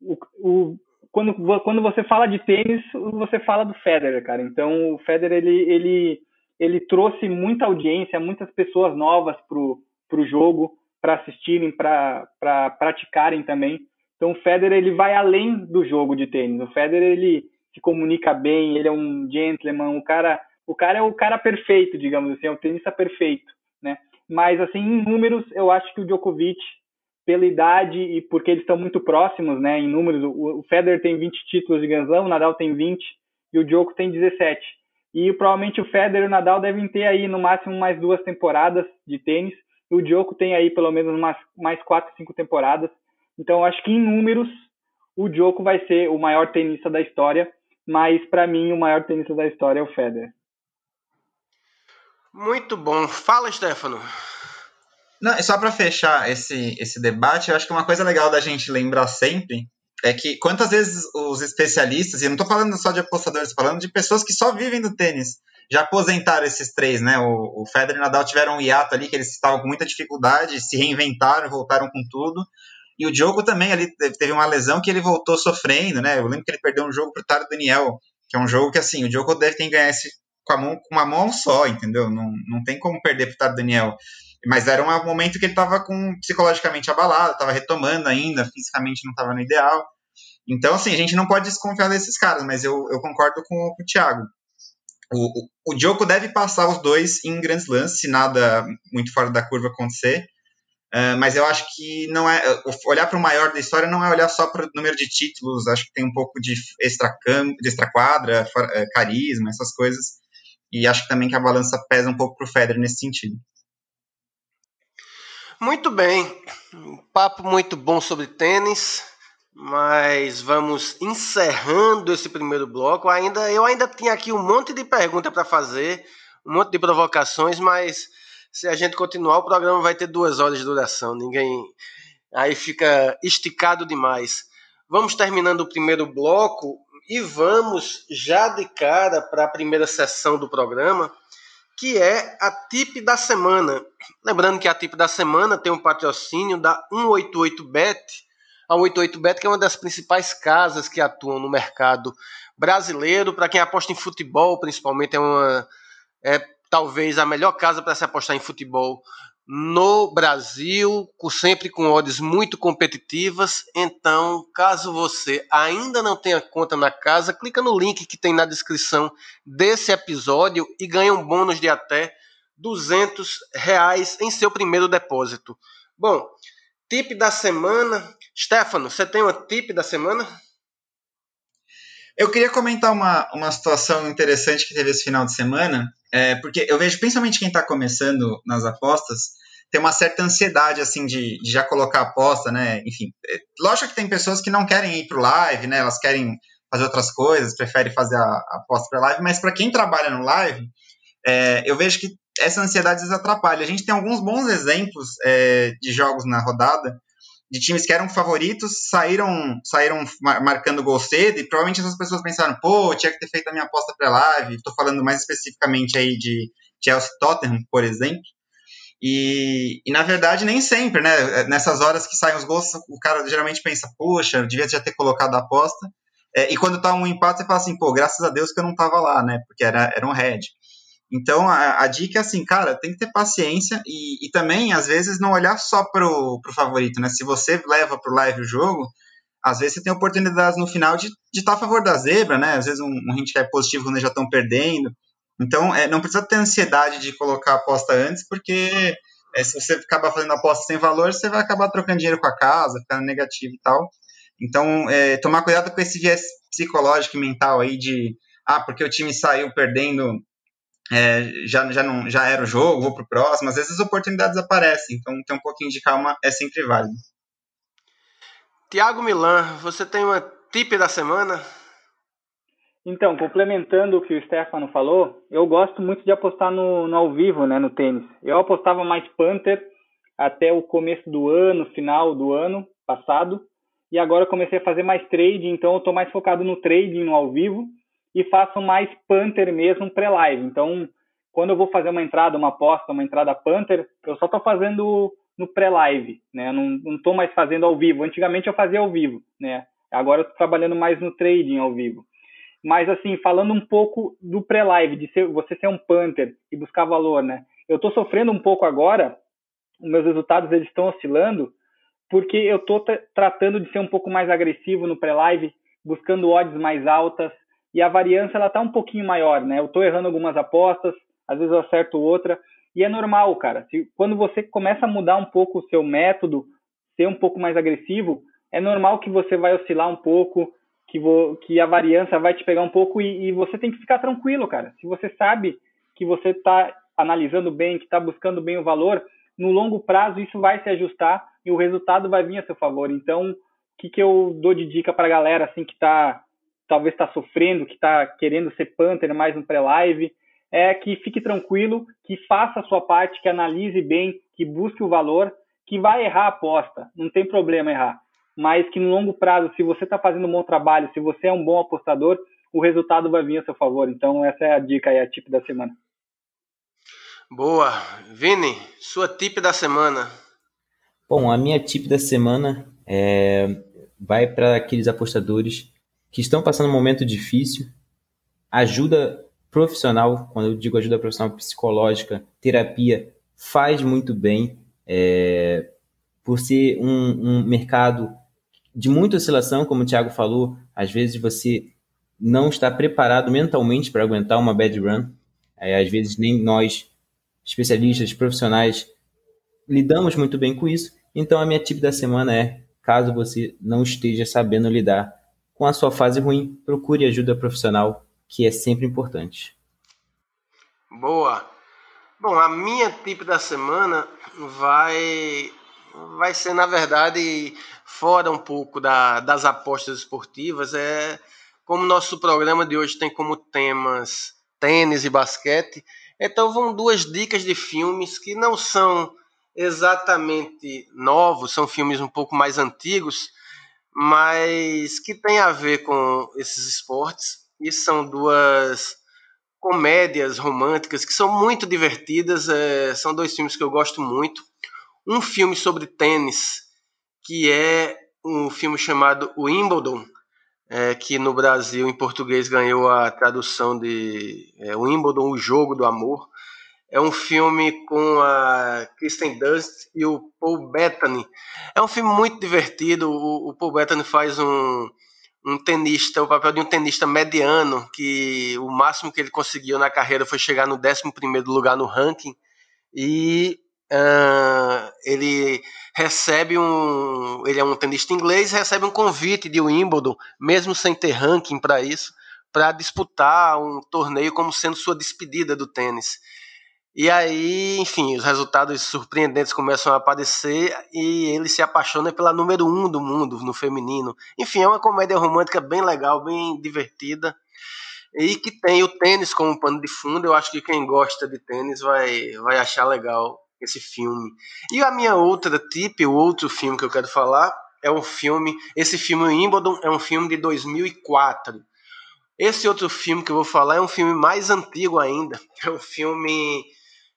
o, o quando, quando você fala de tênis, você fala do Federer, cara. Então, o Federer, ele, ele, ele trouxe muita audiência, muitas pessoas novas pro, pro jogo, para assistirem, para pra praticarem também. Então, o Federer, ele vai além do jogo de tênis. O Federer, ele se comunica bem, ele é um gentleman, o cara, o cara é o cara perfeito, digamos assim, é o tenista perfeito, né? Mas, assim, em números, eu acho que o Djokovic pela idade e porque eles estão muito próximos, né, em números. O, Federer tem 20 títulos de Grand Slam, o Nadal tem 20 e o Djokovic tem 17. E provavelmente o Federer e o Nadal devem ter aí no máximo mais duas temporadas de tênis. E o Djokovic tem aí pelo menos mais, mais quatro, cinco temporadas. Então acho que em números o Djokovic vai ser o maior tenista da história, mas para mim o maior tenista da história é o Federer. Muito bom. Fala, Stefano. Não, só para fechar esse, esse debate, eu acho que uma coisa legal da gente lembrar sempre é que quantas vezes os especialistas, e não estou falando só de apostadores, falando de pessoas que só vivem do tênis, já aposentaram esses três, né? O, o Federer e o Nadal tiveram um hiato ali que eles estavam com muita dificuldade, se reinventaram, voltaram com tudo. E o Diogo também ali teve uma lesão que ele voltou sofrendo, né? Eu lembro que ele perdeu um jogo pro Taro Daniel, que é um jogo que assim, o Diogo deve ter que ganhar esse com, a mão, com uma mão só, entendeu? Não, não tem como perder pro Taro Daniel. Mas era um momento que ele estava com psicologicamente abalado, estava retomando ainda, fisicamente não estava no ideal. Então, assim, a gente não pode desconfiar desses caras, mas eu, eu concordo com, com o Thiago. O, o, o Djoko deve passar os dois em grandes lances, se nada muito fora da curva acontecer. Uh, mas eu acho que não é olhar para o maior da história não é olhar só para o número de títulos. Acho que tem um pouco de extra de extra quadra, eh, carisma, essas coisas. E acho também que a balança pesa um pouco para o Federer nesse sentido. Muito bem, um papo muito bom sobre tênis, mas vamos encerrando esse primeiro bloco. Ainda eu ainda tinha aqui um monte de perguntas para fazer, um monte de provocações, mas se a gente continuar o programa vai ter duas horas de duração. Ninguém aí fica esticado demais. Vamos terminando o primeiro bloco e vamos já de cara para a primeira sessão do programa que é a tip da semana. Lembrando que a tip da semana tem um patrocínio da 188bet. A 188bet que é uma das principais casas que atuam no mercado brasileiro. Para quem aposta em futebol, principalmente, é uma é talvez a melhor casa para se apostar em futebol no Brasil, sempre com odds muito competitivas. Então, caso você ainda não tenha conta na casa, clica no link que tem na descrição desse episódio e ganha um bônus de até 200 reais em seu primeiro depósito. Bom, tip da semana. Stefano, você tem uma tip da semana? Eu queria comentar uma, uma situação interessante que teve esse final de semana, é, porque eu vejo principalmente quem está começando nas apostas, tem uma certa ansiedade, assim, de, de já colocar aposta, né? Enfim, é, lógico que tem pessoas que não querem ir pro live, né? Elas querem fazer outras coisas, preferem fazer a, a aposta para live, mas para quem trabalha no live, é, eu vejo que essa ansiedade às atrapalha. A gente tem alguns bons exemplos é, de jogos na rodada, de times que eram favoritos, saíram saíram marcando gol cedo, e provavelmente essas pessoas pensaram, pô, tinha que ter feito a minha aposta pré-live. Estou falando mais especificamente aí de Chelsea Tottenham, por exemplo. E, e, na verdade nem sempre, né? Nessas horas que saem os gols, o cara geralmente pensa, poxa, devia já ter colocado a aposta. É, e quando tá um empate, você fala assim, pô, graças a Deus que eu não tava lá, né? Porque era, era um head. Então a, a dica é assim, cara, tem que ter paciência e, e também, às vezes, não olhar só pro, pro favorito, né? Se você leva pro live o jogo, às vezes você tem oportunidades no final de estar tá a favor da zebra, né? Às vezes um, um handicap positivo quando já estão perdendo. Então, é, não precisa ter ansiedade de colocar a aposta antes, porque é, se você acabar fazendo aposta sem valor, você vai acabar trocando dinheiro com a casa, ficando negativo e tal. Então, é, tomar cuidado com esse viés psicológico e mental aí de, ah, porque o time saiu perdendo, é, já, já, não, já era o jogo, vou pro próximo. Às vezes as oportunidades aparecem, então ter um pouquinho de calma é sempre válido. Tiago Milan, você tem uma tip da semana? Então, complementando o que o Stefano falou, eu gosto muito de apostar no, no ao vivo, né, no tênis. Eu apostava mais Panther até o começo do ano, final do ano passado, e agora eu comecei a fazer mais trading, então eu estou mais focado no trading, no ao vivo, e faço mais Panther mesmo pré-live. Então, quando eu vou fazer uma entrada, uma aposta, uma entrada Panther, eu só estou fazendo no pré-live, né? Não estou mais fazendo ao vivo. Antigamente eu fazia ao vivo, né? Agora eu estou trabalhando mais no trading ao vivo. Mas, assim, falando um pouco do pré-live, de ser, você ser um punter e buscar valor, né? Eu estou sofrendo um pouco agora, meus resultados eles estão oscilando, porque eu estou tratando de ser um pouco mais agressivo no pré-live, buscando odds mais altas, e a variância ela tá um pouquinho maior, né? Eu estou errando algumas apostas, às vezes eu acerto outra, e é normal, cara. Se, quando você começa a mudar um pouco o seu método, ser um pouco mais agressivo, é normal que você vai oscilar um pouco, que, vo, que a variância vai te pegar um pouco e, e, você tem que ficar tranquilo, cara. Se você sabe que você está analisando bem, que está buscando bem o valor, no longo prazo isso vai se ajustar e o resultado vai vir a seu favor. Então, o que, que eu dou de dica para a galera assim que está talvez está sofrendo, que está querendo ser Panther mais no pré-live, é que fique tranquilo, que faça a sua parte, que analise bem, que busque o valor, que vai errar a aposta, não tem problema errar mas que no longo prazo, se você está fazendo um bom trabalho, se você é um bom apostador, o resultado vai vir a seu favor. Então, essa é a dica aí, a tip da semana. Boa. Vini, sua tip da semana. Bom, a minha tip da semana é... vai para aqueles apostadores que estão passando um momento difícil. Ajuda profissional, quando eu digo ajuda profissional psicológica, terapia, faz muito bem. É... Por ser um, um mercado de muita oscilação, como o Thiago falou, às vezes você não está preparado mentalmente para aguentar uma bad run. É, às vezes nem nós, especialistas, profissionais, lidamos muito bem com isso. Então a minha tip da semana é, caso você não esteja sabendo lidar com a sua fase ruim, procure ajuda profissional, que é sempre importante. Boa. Bom, a minha tip da semana vai vai ser na verdade fora um pouco da, das apostas esportivas, é como nosso programa de hoje tem como temas tênis e basquete, então vão duas dicas de filmes que não são exatamente novos, são filmes um pouco mais antigos, mas que têm a ver com esses esportes e são duas comédias românticas que são muito divertidas, é, são dois filmes que eu gosto muito. Um filme sobre tênis que é um filme chamado Wimbledon, é, que no Brasil, em português, ganhou a tradução de é, Wimbledon, o Jogo do Amor. É um filme com a Kristen Dunst e o Paul Bettany. É um filme muito divertido. O, o Paul Bettany faz um, um tenista, o papel de um tenista mediano, que o máximo que ele conseguiu na carreira foi chegar no 11 lugar no ranking. E Uh, ele recebe um. Ele é um tenista inglês, recebe um convite de Wimbledon, mesmo sem ter ranking para isso, para disputar um torneio como sendo sua despedida do tênis. E aí, enfim, os resultados surpreendentes começam a aparecer e ele se apaixona pela número um do mundo no feminino. Enfim, é uma comédia romântica bem legal, bem divertida e que tem o tênis como pano de fundo. Eu acho que quem gosta de tênis vai, vai achar legal esse filme. E a minha outra tip, o outro filme que eu quero falar, é um filme. Esse filme Wimbledon é um filme de 2004. Esse outro filme que eu vou falar é um filme mais antigo ainda. É um filme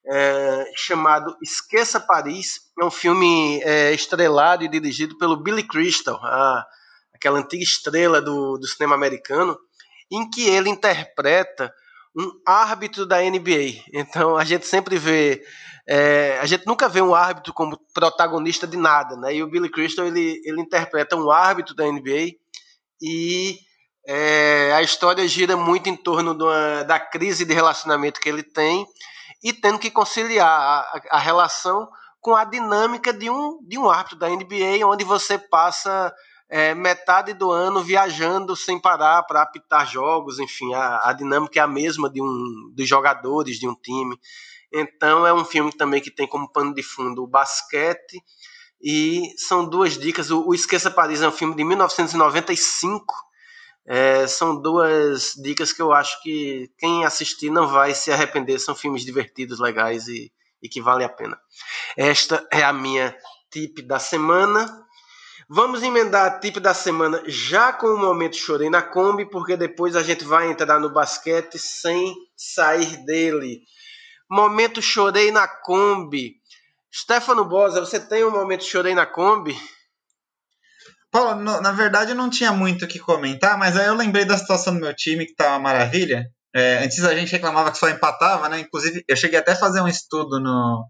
é, chamado Esqueça Paris. É um filme é, estrelado e dirigido pelo Billy Crystal, a, aquela antiga estrela do, do cinema americano, em que ele interpreta um árbitro da NBA. Então a gente sempre vê é, a gente nunca vê um árbitro como protagonista de nada, né? E o Billy Crystal ele, ele interpreta um árbitro da NBA e é, a história gira muito em torno uma, da crise de relacionamento que ele tem e tendo que conciliar a, a, relação com a dinâmica de um, de um árbitro da NBA, onde você passa é, metade do ano viajando sem parar para apitar jogos, enfim, a, a dinâmica é a mesma de um dos jogadores de um time. Então é um filme também que tem como pano de fundo o basquete e são duas dicas. O, Esqueça Paris é um filme de 1995. É, são duas dicas que eu acho que quem assistir não vai se arrepender. São filmes divertidos, legais e, e que vale a pena. Esta é a minha tip da semana. Vamos emendar a tip da semana já com o momento chorei na Kombi, porque depois a gente vai entrar no basquete sem sair dele. Momento chorei na Kombi. Stefano Bosa, você tem um momento chorei na Kombi? Paulo, no, na verdade eu não tinha muito o que comentar, mas aí eu lembrei da situação do meu time, que tá uma maravilha. É, antes a gente reclamava que só empatava, né? Inclusive, eu cheguei até a fazer um estudo no.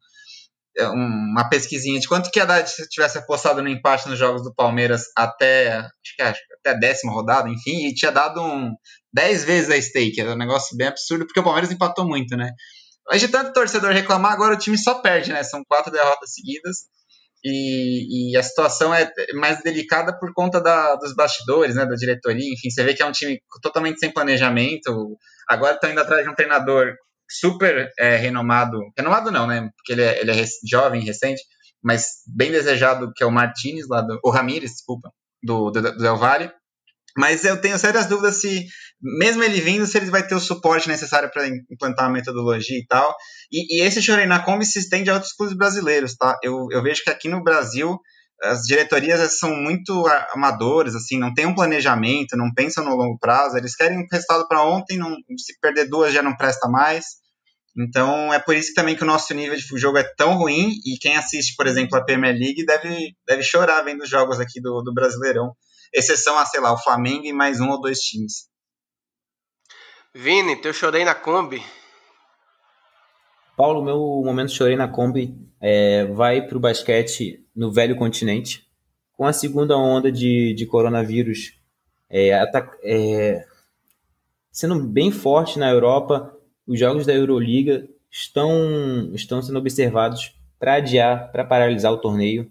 É, uma pesquisinha de quanto que ia dar se tivesse apostado no empate nos jogos do Palmeiras até acho que, acho, até a décima rodada, enfim, e tinha dado um 10 vezes a stake. Era um negócio bem absurdo, porque o Palmeiras empatou muito, né? Mas de tanto torcedor reclamar, agora o time só perde, né? São quatro derrotas seguidas. E, e, a situação é mais delicada por conta da, dos bastidores, né, da diretoria, enfim, você vê que é um time totalmente sem planejamento, agora estão indo atrás de um treinador super é, renomado, renomado não, né, porque ele é, ele é jovem, recente, mas bem desejado, que é o Martinez, lá do, o Ramires, desculpa, do, do, do Del Valle, mas eu tenho sérias dúvidas se, mesmo ele vindo, se ele vai ter o suporte necessário para implantar a metodologia e tal. E, e esse Kombi se estende a outros clubes brasileiros, tá? Eu, eu vejo que aqui no Brasil as diretorias são muito amadoras, assim, não tem um planejamento, não pensam no longo prazo, eles querem um resultado para ontem, não, se perder duas já não presta mais. Então é por isso também que o nosso nível de jogo é tão ruim e quem assiste, por exemplo, a Premier League deve, deve chorar vendo os jogos aqui do, do Brasileirão exceção a, sei lá, o Flamengo e mais um ou dois times. Vini, teu chorei na Kombi. Paulo, meu momento chorei na Kombi é, vai para o basquete no velho continente. Com a segunda onda de, de coronavírus é, é, sendo bem forte na Europa, os jogos da Euroliga estão, estão sendo observados para adiar, para paralisar o torneio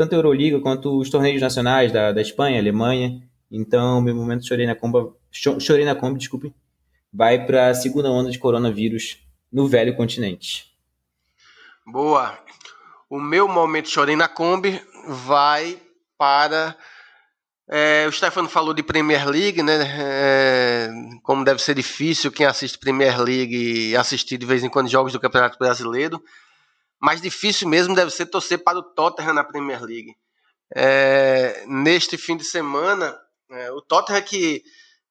tanto a Euroliga quanto os torneios nacionais da, da Espanha, Alemanha. Então, meu momento chorei na comba, chorei na Kombi, desculpe, vai para a segunda onda de coronavírus no velho continente. Boa. O meu momento chorei na Kombi vai para é, o Stefano falou de Premier League, né? É, como deve ser difícil quem assiste Premier League assistir de vez em quando jogos do Campeonato Brasileiro mais difícil mesmo deve ser torcer para o Tottenham na Premier League. É, neste fim de semana, é, o Tottenham que,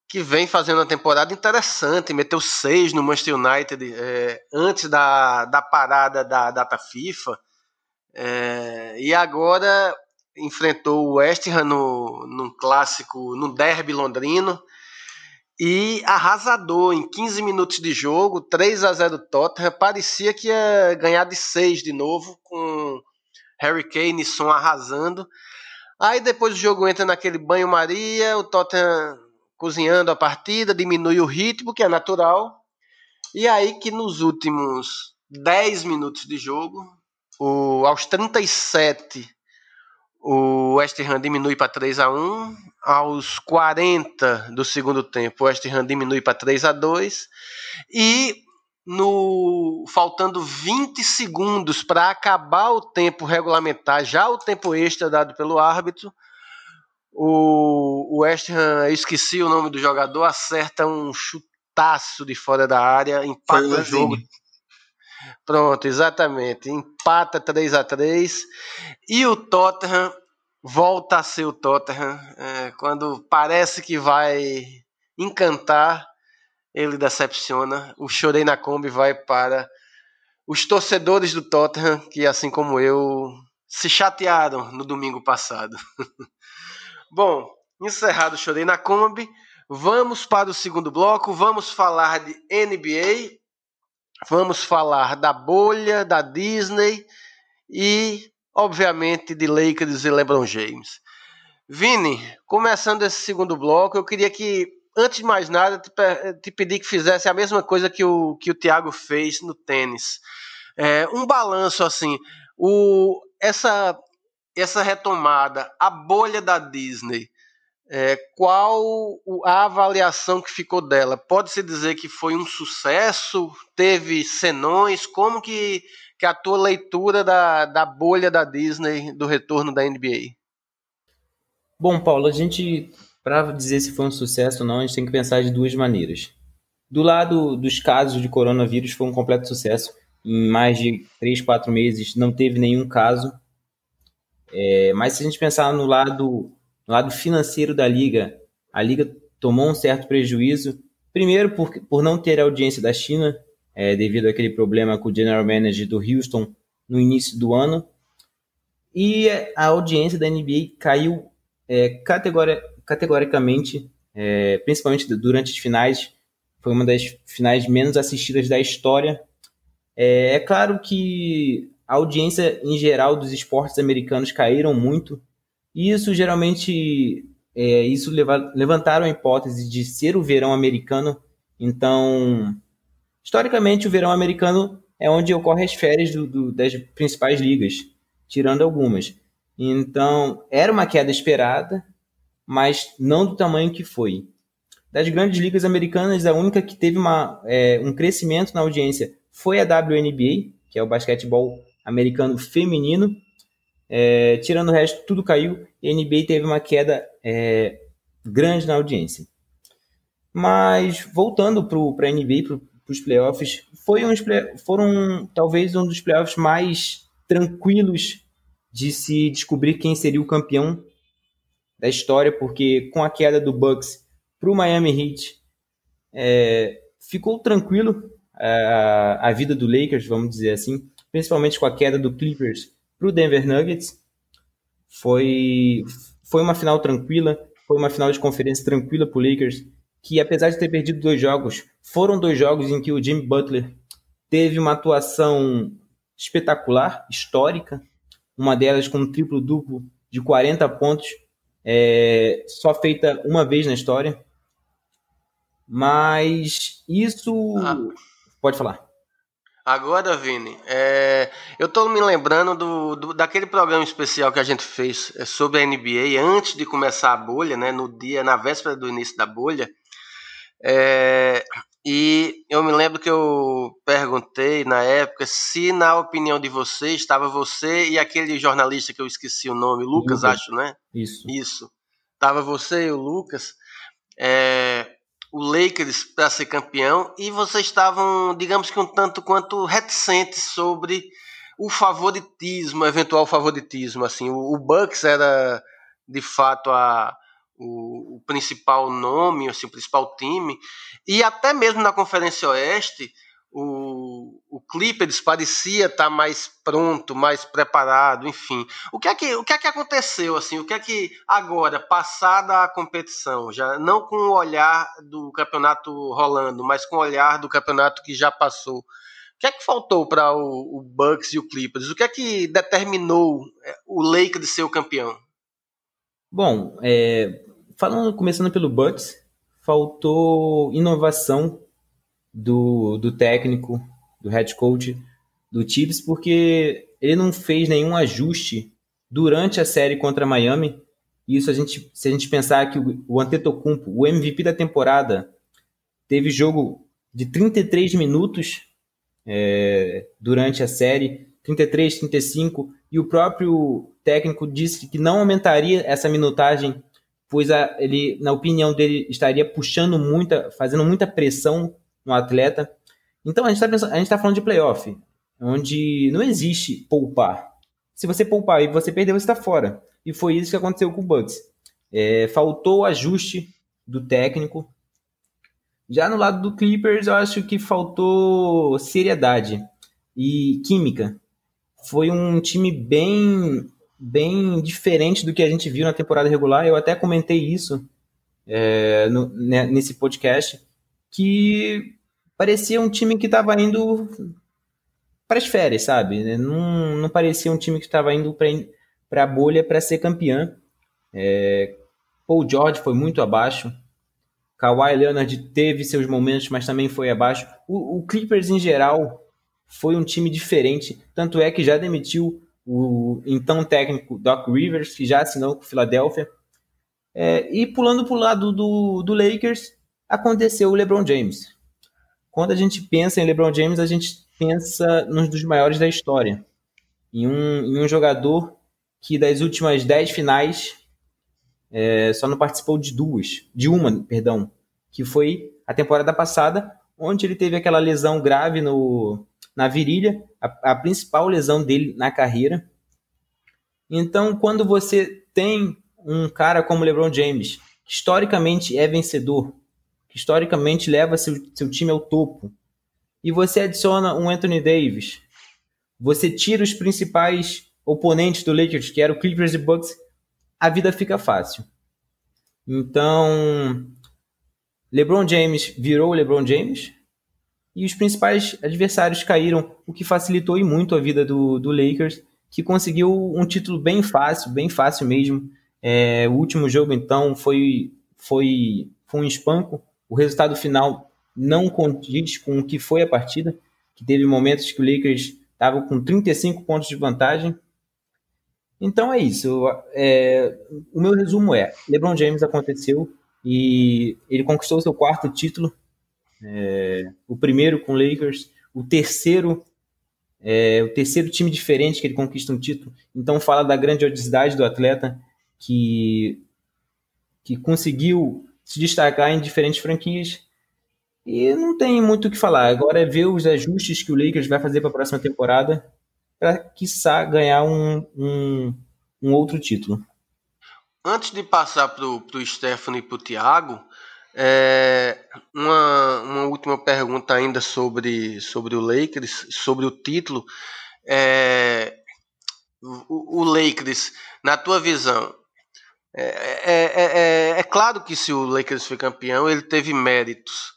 que vem fazendo uma temporada interessante, meteu seis no Manchester United é, antes da, da parada da data FIFA, é, e agora enfrentou o West Ham no, no clássico, no derby londrino, e arrasador em 15 minutos de jogo, 3 a 0 Tottenham, parecia que ia ganhar de 6 de novo, com Harry Kane e Son arrasando. Aí depois o jogo entra naquele banho-maria, o Tottenham cozinhando a partida, diminui o ritmo, que é natural. E aí que nos últimos 10 minutos de jogo, o, aos 37 o West Ham diminui para 3 a 1 aos 40 do segundo tempo, o West Ham diminui para 3 a 2 e no faltando 20 segundos para acabar o tempo regulamentar, já o tempo extra dado pelo árbitro, o West Ham, eu esqueci o nome do jogador, acerta um chutaço de fora da área, empata o jogo. Pronto, exatamente. Empata 3 a 3 e o Tottenham volta a ser o Tottenham. É, quando parece que vai encantar, ele decepciona. O Chorei na Kombi vai para os torcedores do Tottenham, que assim como eu, se chatearam no domingo passado. Bom, encerrado o Chorei na Kombi, vamos para o segundo bloco, vamos falar de NBA Vamos falar da bolha, da Disney e, obviamente, de Lakers e LeBron James. Vini, começando esse segundo bloco, eu queria que, antes de mais nada, te, te pedir que fizesse a mesma coisa que o, que o Thiago fez no tênis. É, um balanço assim, o, essa, essa retomada, a bolha da Disney, é, qual a avaliação que ficou dela? Pode-se dizer que foi um sucesso? Teve senões? Como que, que a tua leitura da, da bolha da Disney do retorno da NBA? Bom, Paulo, a gente, para dizer se foi um sucesso ou não, a gente tem que pensar de duas maneiras. Do lado dos casos de coronavírus, foi um completo sucesso. Em mais de três, quatro meses, não teve nenhum caso. É, mas se a gente pensar no lado lado financeiro da liga, a liga tomou um certo prejuízo, primeiro por, por não ter audiência da China, é, devido àquele problema com o general manager do Houston no início do ano, e a audiência da NBA caiu é, categori categoricamente, é, principalmente durante as finais, foi uma das finais menos assistidas da história. É, é claro que a audiência em geral dos esportes americanos caíram muito, e isso geralmente é, isso leva, levantaram a hipótese de ser o verão americano. Então, historicamente, o verão americano é onde ocorrem as férias do, do, das principais ligas, tirando algumas. Então, era uma queda esperada, mas não do tamanho que foi. Das grandes ligas americanas, a única que teve uma, é, um crescimento na audiência foi a WNBA, que é o basquetebol americano feminino. É, tirando o resto, tudo caiu e a NBA teve uma queda é, grande na audiência. Mas voltando para a NBA, para os playoffs, foi play, foram talvez um dos playoffs mais tranquilos de se descobrir quem seria o campeão da história, porque com a queda do Bucks para o Miami Heat, é, ficou tranquilo a, a vida do Lakers, vamos dizer assim, principalmente com a queda do Clippers para o Denver Nuggets. Foi, foi uma final tranquila, foi uma final de conferência tranquila para o Lakers, que apesar de ter perdido dois jogos, foram dois jogos em que o Jimmy Butler teve uma atuação espetacular, histórica, uma delas com um triplo-duplo de 40 pontos, é, só feita uma vez na história. Mas isso. Ah. Pode falar. Agora, Vini, é, eu estou me lembrando do, do, daquele programa especial que a gente fez é, sobre a NBA antes de começar a bolha, né, no dia, na véspera do início da bolha. É, e eu me lembro que eu perguntei na época se, na opinião de vocês, estava você e aquele jornalista que eu esqueci o nome, Lucas, Lucas. acho, né? Isso. Isso. Tava você e o Lucas. É, o Lakers para ser campeão e vocês estavam, digamos que um tanto quanto reticentes sobre o favoritismo, eventual favoritismo, assim, o, o Bucks era de fato a, o, o, principal nome, assim, o principal time, e até mesmo na Conferência Oeste, o, o Clippers parecia estar tá mais pronto, mais preparado, enfim. O que é que, o que, é que aconteceu assim? O que é que agora, passada a competição, já não com o olhar do campeonato rolando, mas com o olhar do campeonato que já passou, o que é que faltou para o, o, Bucks e o Clippers? O que é que determinou é, o Lakers ser o campeão? Bom, é, falando começando pelo Bucks, faltou inovação do, do técnico, do head coach do Chiefs, porque ele não fez nenhum ajuste durante a série contra Miami. Isso a gente, se a gente pensar que o, Antetokounmpo, o MVP da temporada, teve jogo de 33 minutos é, durante a série, 33, 35, e o próprio técnico disse que não aumentaria essa minutagem, pois a, ele, na opinião dele, estaria puxando muita, fazendo muita pressão no atleta. Então a gente está tá falando de playoff, onde não existe poupar. Se você poupar e você perder, você está fora. E foi isso que aconteceu com o Bucks. É, faltou o ajuste do técnico. Já no lado do Clippers, eu acho que faltou seriedade e química. Foi um time bem, bem diferente do que a gente viu na temporada regular. Eu até comentei isso é, no, né, nesse podcast que parecia um time que estava indo para as férias, sabe? Não, não parecia um time que estava indo para a bolha para ser campeão. É, Paul George foi muito abaixo. Kawhi Leonard teve seus momentos, mas também foi abaixo. O, o, Clippers, em geral, foi um time diferente. Tanto é que já demitiu o então técnico Doc Rivers, que já assinou com o Philadelphia. É, e pulando para o lado do, do Lakers, aconteceu o LeBron James. Quando a gente pensa em LeBron James, a gente pensa num dos maiores da história. Em um, em um jogador que das últimas dez finais é, só não participou de duas, de uma, perdão, que foi a temporada passada, onde ele teve aquela lesão grave no, na virilha, a, a principal lesão dele na carreira. Então, quando você tem um cara como LeBron James, que historicamente é vencedor, que historicamente leva seu, seu time ao topo, e você adiciona um Anthony Davis, você tira os principais oponentes do Lakers, que eram Clippers e Bucks, a vida fica fácil. Então, LeBron James virou LeBron James e os principais adversários caíram, o que facilitou e muito a vida do, do Lakers, que conseguiu um título bem fácil, bem fácil mesmo. É, o último jogo, então, foi, foi, foi um espanco. O resultado final não condiz com o que foi a partida, que teve momentos que o Lakers estava com 35 pontos de vantagem. Então é isso. É, o meu resumo é: LeBron James aconteceu e ele conquistou seu quarto título. É, o primeiro com Lakers, o terceiro é, o terceiro time diferente que ele conquista um título. Então fala da grandiosidade do atleta que que conseguiu se destacar em diferentes franquias. E não tem muito o que falar. Agora é ver os ajustes que o Lakers vai fazer para a próxima temporada para, quiçá, ganhar um, um, um, outro título. Antes de passar para o Stephanie e para o Thiago, é, uma, uma última pergunta ainda sobre, sobre o Lakers, sobre o título. É, o, o Lakers, na tua visão, é, é, é, é, claro que se o Lakers foi campeão, ele teve méritos,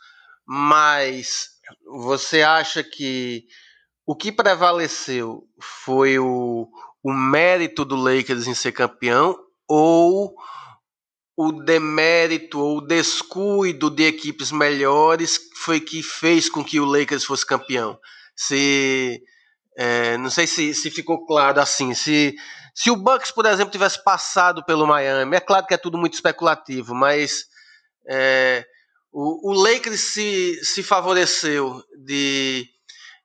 mas você acha que o que prevaleceu foi o, o mérito do Lakers em ser campeão ou o demérito ou o descuido de equipes melhores foi que fez com que o Lakers fosse campeão? Se é, não sei se, se ficou claro assim. Se, se o Bucks, por exemplo, tivesse passado pelo Miami, é claro que é tudo muito especulativo, mas é, o, o Lakers se, se favoreceu de,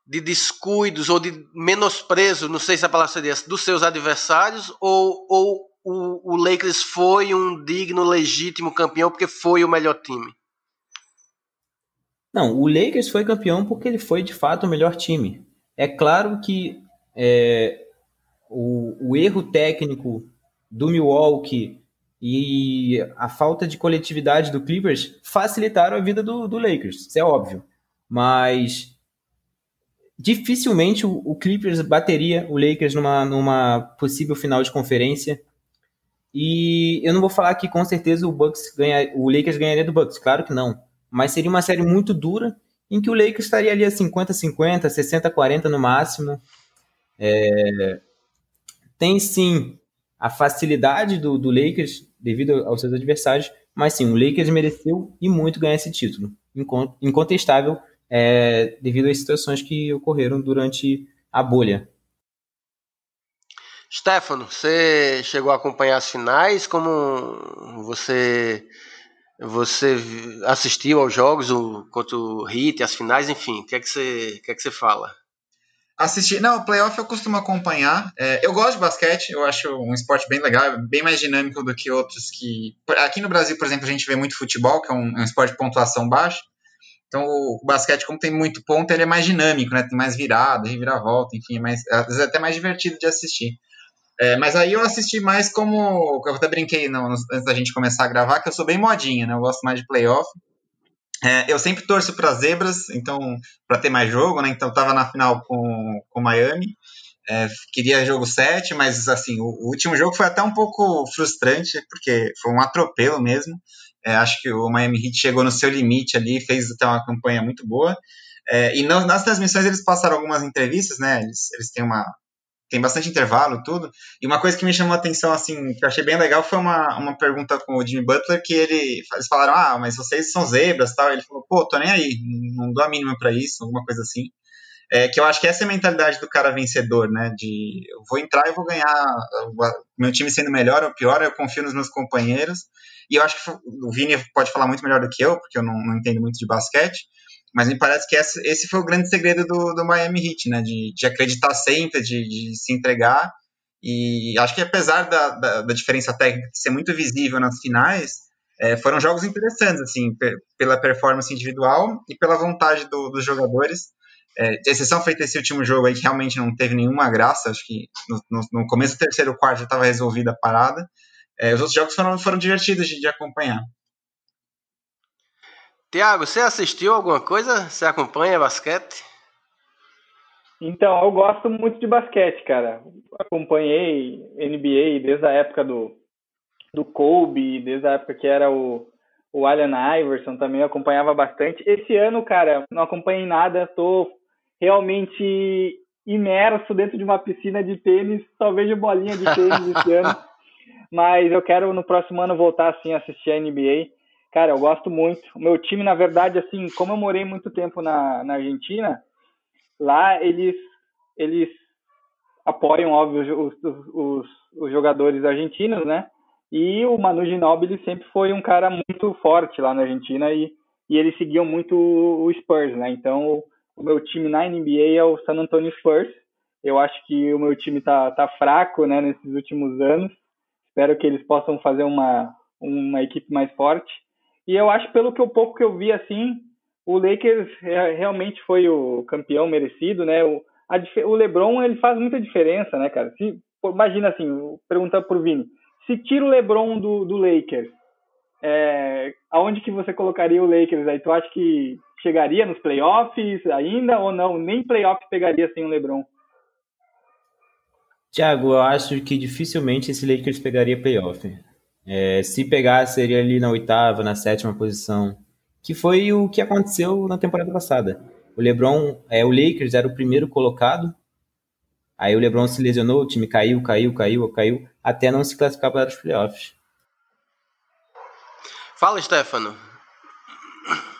de descuidos ou de menosprezo, não sei se a palavra seria essa, dos seus adversários, ou, ou o, o Lakers foi um digno, legítimo campeão porque foi o melhor time? Não, o Lakers foi campeão porque ele foi de fato o melhor time. É claro que é, o, o, erro técnico do Milwaukee e a falta de coletividade do Clippers facilitaram a vida do, do Lakers, isso é óbvio. Mas dificilmente o, o, Clippers bateria o Lakers numa, numa possível final de conferência. E eu não vou falar que com certeza o Bucks ganha, o Lakers ganharia do Bucks, claro que não. Mas seria uma série muito dura em que o Lakers estaria ali a 50-50, 60-40 no máximo. É... Tem sim a facilidade do, do Lakers devido aos seus adversários, mas sim, o Lakers mereceu e muito ganhar esse título. Incontestável é, devido às situações que ocorreram durante a bolha. Stefano, você chegou a acompanhar as finais? Como você você assistiu aos jogos o, contra o Hit, as finais, enfim, o que é que você, que é que você fala? Assisti, não, playoff eu costumo acompanhar. É, eu gosto de basquete, eu acho um esporte bem legal, bem mais dinâmico do que outros que. Aqui no Brasil, por exemplo, a gente vê muito futebol, que é um, é um esporte de pontuação baixa. Então o, o, basquete, como tem muito ponto, ele é mais dinâmico, né? Tem mais virada, reviravolta, enfim, é mais, às vezes é até mais divertido de assistir. É, mas aí eu assisti mais como. Eu até brinquei não, antes da gente começar a gravar, que eu sou bem modinha, né? Eu gosto mais de playoff. É, eu sempre torço para zebras, então, para ter mais jogo, né? Então, tava na final com o Miami. É, queria jogo 7, mas assim, o, o, último jogo foi até um pouco frustrante, porque foi um atropelo mesmo. É, acho que o Miami Heat chegou no seu limite ali, fez até uma campanha muito boa. É, e nas transmissões eles passaram algumas entrevistas, né? Eles, eles têm uma, tem bastante intervalo tudo. E uma coisa que me chamou a atenção, assim, que eu achei bem legal, foi uma, uma pergunta com o Jimmy Butler, que ele, eles falaram, ah, mas vocês são zebras tal. Ele falou, pô, tô nem aí, não dou a mínima para isso, alguma coisa assim. É, que eu acho que essa é a mentalidade do cara vencedor, né? De eu vou entrar e vou ganhar, meu time sendo melhor ou pior, eu confio nos meus companheiros. E eu acho que o Vini pode falar muito melhor do que eu, porque eu não, não entendo muito de basquete. Mas me parece que esse, foi o grande segredo do, do Miami Heat, né? De, de acreditar sempre, de, de, se entregar. E acho que apesar da, da, da diferença técnica ser muito visível nas finais, é, foram jogos interessantes, assim, pela performance individual e pela vontade do, dos jogadores. É, exceção feita esse último jogo aí, que realmente não teve nenhuma graça, acho que no, no, no começo do terceiro quarto já estava resolvida a parada. É, os outros jogos foram, foram divertidos de, de acompanhar. Tiago, você assistiu alguma coisa? Você acompanha basquete? Então, eu gosto muito de basquete, cara. Acompanhei NBA desde a época do do Kobe, desde a época que era o, o Allen Iverson também acompanhava bastante. Esse ano, cara, não acompanhei nada, tô realmente imerso dentro de uma piscina de tênis, só vejo bolinha de tênis esse ano. Mas eu quero no próximo ano voltar assim a assistir a NBA. Cara, eu gosto muito. O meu time, na verdade, assim, como eu morei muito tempo na, na Argentina, lá eles eles apoiam, óbvio, os, os, os, jogadores argentinos, né? E o Manu Ginóbili sempre foi um cara muito forte lá na Argentina e, e eles seguiam muito o Spurs, né? Então, o meu time na NBA é o San Antonio Spurs. Eu acho que o meu time tá, tá fraco, né, nesses últimos anos. Espero que eles possam fazer uma, uma equipe mais forte. E eu acho, pelo que o pouco que eu vi, assim, o Lakers realmente foi o campeão merecido, né? O, a, o LeBron, ele faz muita diferença, né, cara? Se, imagina assim, perguntando pro Vini, se tira o LeBron do, do Lakers, é, aonde que você colocaria o Lakers aí? Tu acha que chegaria nos playoffs ainda ou não? Nem playoff pegaria sem o LeBron? Tiago, eu acho que dificilmente esse Lakers pegaria playoff. É, se pegar, seria ali na oitava, na sétima posição, que foi o que aconteceu na temporada passada. O LeBron, é, o Lakers era o primeiro colocado, aí o LeBron se lesionou, o time caiu, caiu, caiu, caiu, até não se classificar para os playoffs. Fala, Stefano.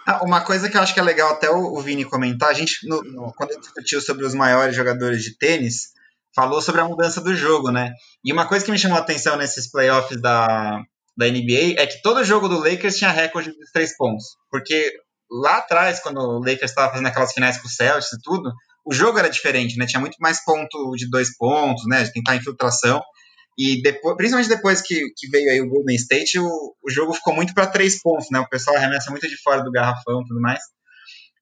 Ah, uma coisa que eu acho que é legal até o, o Vini comentar, a gente, no, no, quando discutiu sobre os maiores jogadores de tênis, falou sobre a mudança do jogo, né? E uma coisa que me chamou a atenção nesses playoffs da, da NBA é que todo jogo do Lakers tinha recorde de três pontos. Porque lá atrás, quando o Lakers estava fazendo aquelas finais com o Celtics e tudo, o jogo era diferente, né? Tinha muito mais ponto de dois pontos, né? De tentar infiltração. E depois, principalmente depois que, que veio aí o Golden State, o, o jogo ficou muito para três pontos, né? O pessoal arremessa muito de fora do garrafão e tudo mais.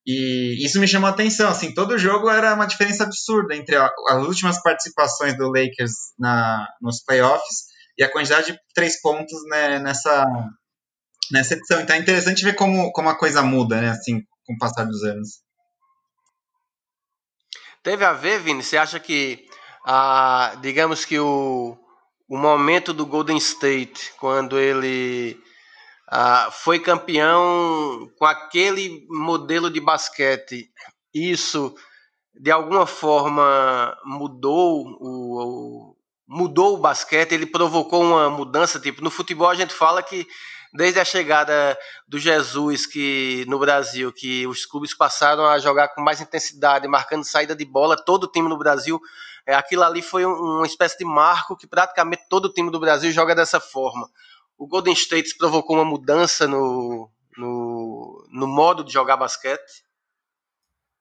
E isso me chamou a atenção, assim, todo jogo era uma diferença absurda entre as últimas participações do Lakers na, nos playoffs e a quantidade de três pontos né, nessa, nessa edição. Então é interessante ver como, como a coisa muda, né, assim, com o passar dos anos. Teve a ver, Vini? Você acha que, ah, digamos que o, o momento do Golden State, quando ele ah, foi campeão com aquele modelo de basquete, isso de alguma forma mudou o, o, mudou o basquete, ele provocou uma mudança, tipo, no futebol a gente fala que desde a chegada do Jesus que no Brasil, que os clubes passaram a jogar com mais intensidade, marcando saída de bola, todo time no Brasil é, aquilo ali foi um, uma espécie de marco que praticamente todo time do Brasil joga dessa forma. O Golden State provocou uma mudança no, no, no modo de jogar basquete.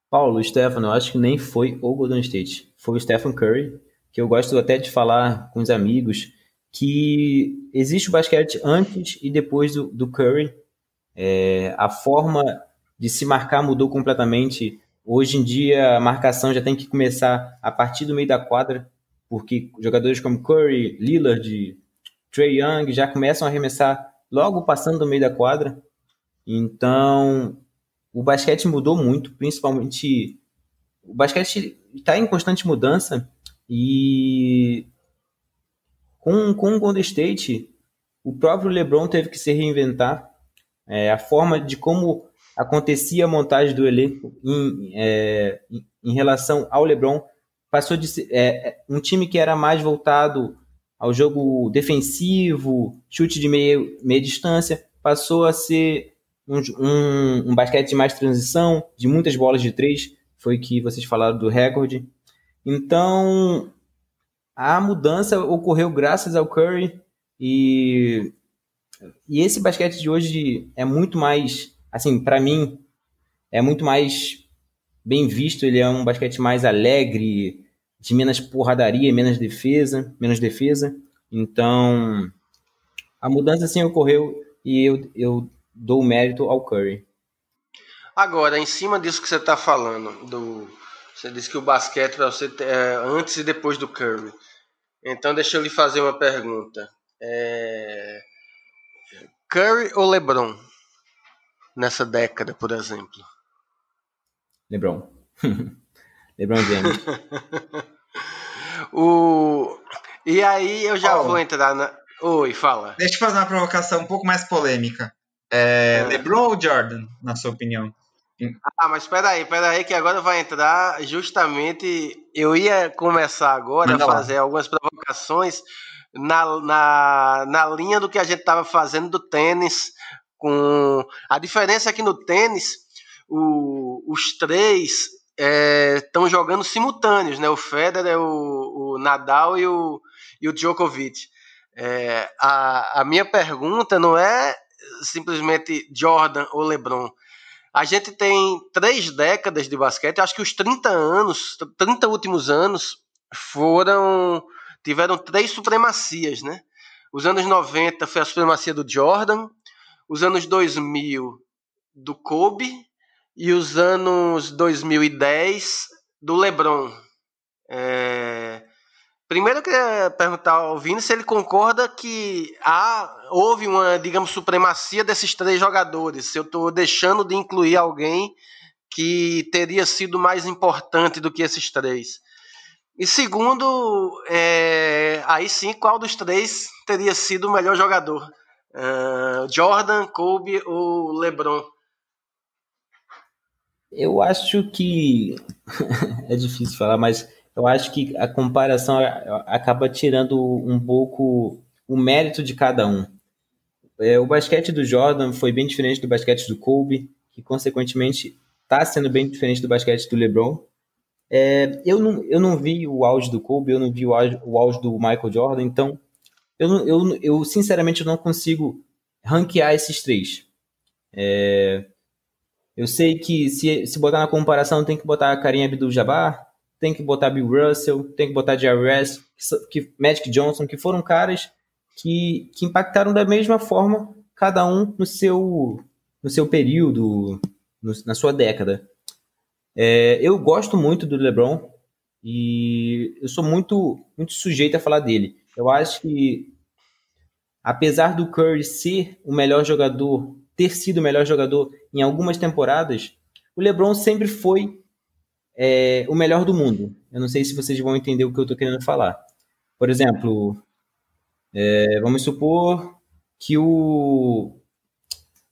Paulo, Stefano, eu acho que nem foi o Golden State, foi o Stephen Curry, que eu gosto até de falar com os amigos que existe o basquete antes e depois do, do Curry. É, a forma de se marcar mudou completamente Hoje em dia, a marcação já tem que começar a partir do meio da quadra, porque jogadores como Curry, Lillard, Trey Young já começam a arremessar logo passando do meio da quadra. Então, o basquete mudou muito, principalmente. O basquete está em constante mudança e com, com o Golden State, o próprio LeBron teve que se reinventar. É, a forma de como acontecia a montagem do elenco em, é, em relação ao LeBron. Passou de ser é, é, um time que era mais voltado ao jogo defensivo, chute de meia, meia distância, passou a ser um, um, um basquete de mais transição, de muitas bolas de três, foi que vocês falaram do recorde. Então, a mudança ocorreu graças ao Curry e, e esse basquete de hoje é muito mais assim, para mim, é muito mais bem visto. Ele é um basquete mais alegre, de menos porradaria, menos defesa, menos defesa. Então, a mudança sim ocorreu e eu, eu dou mérito ao Curry. Agora, em cima disso que você está falando, do, você disse que o basquete para você é antes e depois do Curry. Então, deixa eu lhe fazer uma pergunta. É... Curry ou LeBron? nessa década, por exemplo? LeBron. LeBron James. o... E aí eu já vou entrar na. Oi, fala. Deixa eu fazer uma provocação um pouco mais polêmica. É, é. LeBron ou Jordan, na sua opinião? Ah, mas espera aí, espera aí, que agora vai entrar justamente. Eu ia começar agora Manda a fazer lá. algumas provocações na, na, na linha do que a gente estava fazendo do tênis. Com a diferença é que no tênis, o, os três estão é, jogando simultâneos, né? O Federer, o, o Nadal e o, e o Djokovic. É, a, a minha pergunta não é simplesmente Jordan ou LeBron a gente tem três décadas de basquete, acho que os 30 anos, 30 últimos anos foram tiveram três supremacias, né? Os anos 90 foi a supremacia do Jordan, os anos 2000 do Kobe e os anos 2010 do LeBron. É, Primeiro eu queria perguntar ao Vini se ele concorda que há, houve uma, digamos, supremacia desses três jogadores. Se eu estou deixando de incluir alguém que teria sido mais importante do que esses três. E segundo, é, aí sim, qual dos três teria sido o melhor jogador? Uh, Jordan, Kobe ou LeBron? Eu acho que é difícil falar, mas eu acho que a comparação acaba tirando um pouco o mérito de cada um. É, o basquete do Jordan foi bem diferente do basquete do Kobe, que consequentemente está sendo bem diferente do basquete do LeBron. É, eu, não, eu não vi o auge do Kobe, eu não vi o auge, o auge do Michael Jordan, então eu, eu, eu sinceramente não consigo ranquear esses três. É, eu sei que se, se botar na comparação tem que botar a Karim Abdul-Jabbar, tem que botar Bill Russell, tem que botar Jerry West, que, Magic Johnson, que foram caras que, que impactaram da mesma forma, cada um no seu, no seu período, no, na sua década. É, eu gosto muito do LeBron e eu sou muito, muito sujeito a falar dele. Eu acho que, apesar do Curry ser o melhor jogador, ter sido o melhor jogador em algumas temporadas, o LeBron sempre foi é, o melhor do mundo. Eu não sei se vocês vão entender o que eu estou querendo falar. Por exemplo, é, vamos supor que o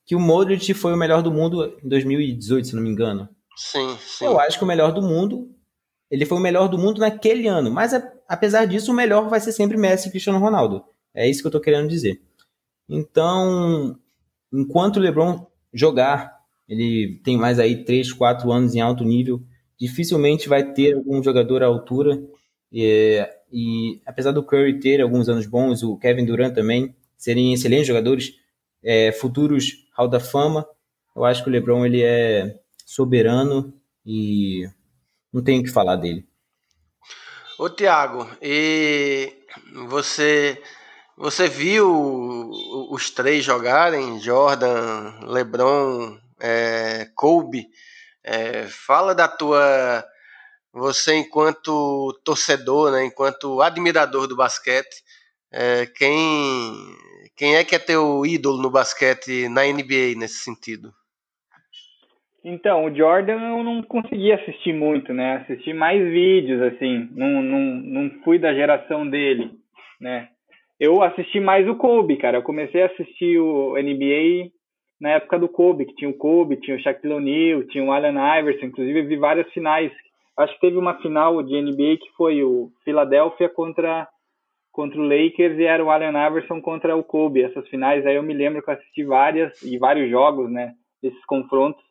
que o Modric foi o melhor do mundo em 2018, se não me engano. Sim, sim. Eu acho que o melhor do mundo, ele foi o melhor do mundo naquele ano. Mas apesar disso, o melhor vai ser sempre Messi e Cristiano Ronaldo. É isso que eu estou querendo dizer. Então, enquanto o LeBron jogar, ele tem mais aí 3, 4 anos em alto nível, dificilmente vai ter algum jogador à altura. E, e apesar do Curry ter alguns anos bons, o Kevin Durant também serem excelentes jogadores, é, futuros Hall da Fama, eu acho que o LeBron ele é soberano e não tenho o que falar dele. Ô Thiago, e você você viu os três jogarem, Jordan, LeBron, é, Kobe? É, fala da tua. Você, enquanto torcedor, né, enquanto admirador do basquete, é, quem, quem é que é teu ídolo no basquete na NBA nesse sentido? Então, o Jordan eu não consegui assistir muito, né? Assisti mais vídeos, assim. Não, não, não fui da geração dele, né? Eu assisti mais o Kobe, cara. Eu comecei a assistir o NBA na época do Kobe, que tinha o Kobe, tinha o Shaquille O'Neal, tinha o Allen Iverson, inclusive vi várias finais. Acho que teve uma final de NBA que foi o Philadelphia contra contra o Lakers e era o Allen Iverson contra o Kobe. Essas finais aí eu me lembro que eu assisti várias e vários jogos, né, desses confrontos.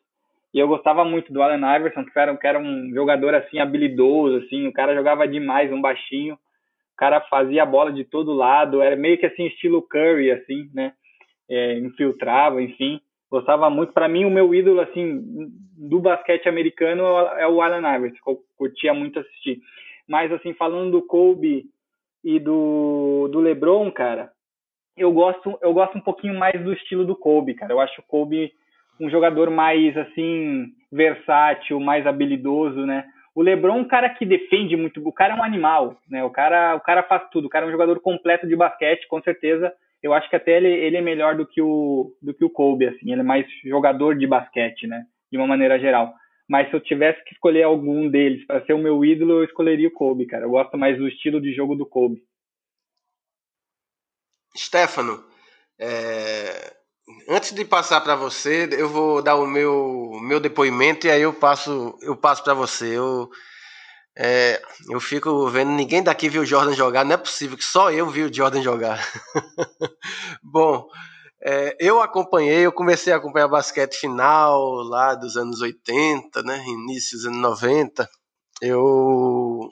E eu gostava muito do Allen Iverson, que era, que era um jogador assim habilidoso, assim, o cara jogava demais, um baixinho. O cara fazia a bola de todo lado, era meio que assim estilo Curry assim, né? é, infiltrava, enfim. Gostava muito. Para mim, o meu ídolo, assim, do basquete americano é o Allen Iverson, que eu curtia muito assistir. Mas, assim, falando do Kobe e do, do LeBron, cara, eu gosto, eu gosto um pouquinho mais do estilo do Kobe, cara. Eu acho o Kobe um jogador mais, assim, versátil, mais habilidoso, né? O LeBron é um cara que defende muito, o cara é um animal, né? O cara, o cara faz tudo, o cara é um jogador completo de basquete, com certeza eu acho que até ele, ele é melhor do que o do que o Kobe, assim, ele é mais jogador de basquete, né, de uma maneira geral. Mas se eu tivesse que escolher algum deles para ser o meu ídolo, eu escolheria o Kobe, cara. Eu gosto mais do estilo de jogo do Kobe. Stefano, é, antes de passar para você, eu vou dar o meu, meu depoimento e aí eu passo eu passo para você. Eu, é, eu fico vendo, ninguém daqui viu o Jordan jogar, não é possível que só eu vi o Jordan jogar. Bom, é, eu acompanhei, eu comecei a acompanhar basquete final lá dos anos 80, né, início dos anos 90. Eu,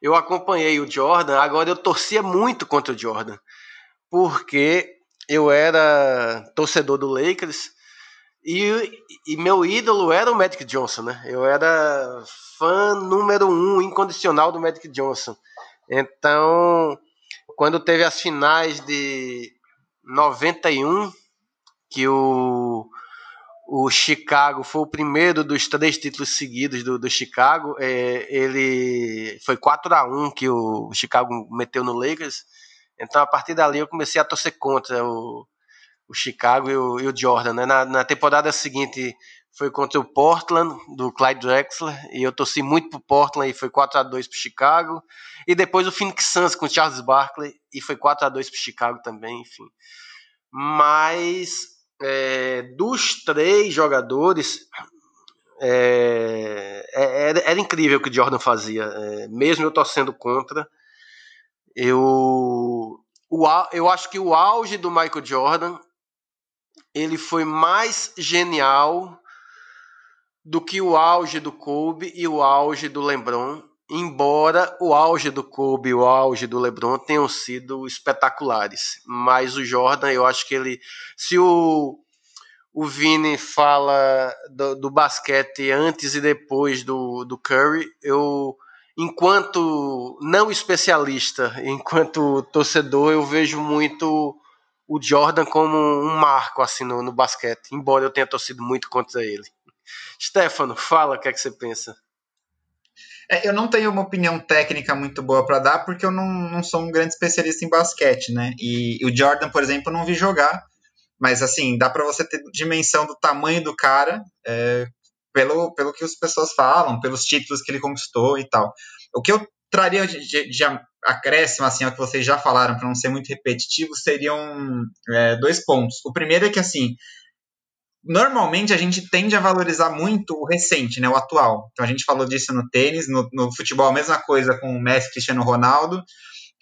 eu acompanhei o Jordan, agora eu torcia muito contra o Jordan, porque eu era torcedor do Lakers e, e, meu ídolo era o Magic Johnson, né? Eu era fã número um incondicional do Magic Johnson. Então, quando teve as finais de 91, que o, o Chicago foi o primeiro dos três títulos seguidos do, do Chicago, é, ele foi 4 a 1 que o Chicago meteu no Lakers. Então, a partir dali, eu comecei a torcer contra o, o Chicago e o, e o Jordan. Né? Na, na, temporada seguinte foi contra o Portland, do Clyde Drexler, e eu torci muito pro Portland e foi 4 a 2 pro Chicago. E depois o Phoenix Suns com o Charles Barkley e foi 4 a 2 pro Chicago também, enfim. Mas é, dos três jogadores, é, é era, era, incrível o que o Jordan fazia, é, mesmo eu torcendo contra. Eu, o, eu acho que o auge do Michael Jordan ele foi mais genial do que o auge do Kobe e o auge do LeBron, embora o auge do Kobe e o auge do LeBron tenham sido espetaculares. Mas o Jordan, eu acho que ele. Se o, o Vini fala do, do basquete antes e depois do, do Curry, eu. Enquanto não especialista, enquanto torcedor, eu vejo muito o Jordan como um marco assim no, no basquete, embora eu tenha torcido muito contra ele. Stefano, fala o que é que você pensa. É, eu não tenho uma opinião técnica muito boa para dar, porque eu não, não sou um grande especialista em basquete, né? E, e o Jordan, por exemplo, não vi jogar, mas assim, dá para você ter dimensão do tamanho do cara é, pelo, pelo que as pessoas falam, pelos títulos que ele conquistou e tal. O que eu traria de, de, de acréscimo assim, ao que vocês já falaram, para não ser muito repetitivo, seriam é, dois pontos. O primeiro é que, assim, normalmente a gente tende a valorizar muito o recente, né, o atual. Então a gente falou disso no tênis, no, no futebol a mesma coisa com o Messi, Cristiano Ronaldo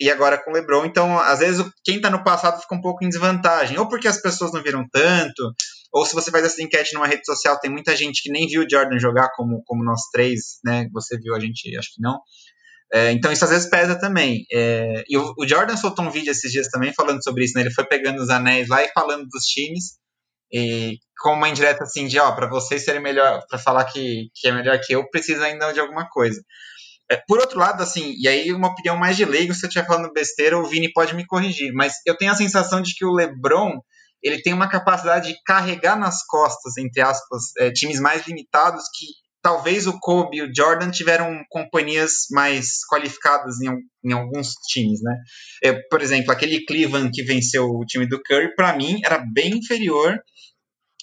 e agora com o LeBron. Então, às vezes quem está no passado fica um pouco em desvantagem, ou porque as pessoas não viram tanto, ou se você faz essa enquete numa rede social, tem muita gente que nem viu o Jordan jogar como como nós três, né? Você viu a gente, acho que não. É, então isso às vezes pesa também. É, e o, o, Jordan soltou um vídeo esses dias também falando sobre isso, né? Ele foi pegando os anéis lá e falando dos times. E com uma indireta assim de, ó, para vocês serem melhor, para falar que, que é melhor que eu, precisa ainda de alguma coisa. É, por outro lado, assim, e aí uma opinião mais de leigo, se eu estiver falando besteira, o Vini pode me corrigir, mas eu tenho a sensação de que o LeBron, ele tem uma capacidade de carregar nas costas, entre aspas, é, times mais limitados que talvez o Kobe e o Jordan tiveram companhias mais qualificadas em, em alguns times, né? É, por exemplo, aquele Cleveland que venceu o time do Curry, para mim, era bem inferior,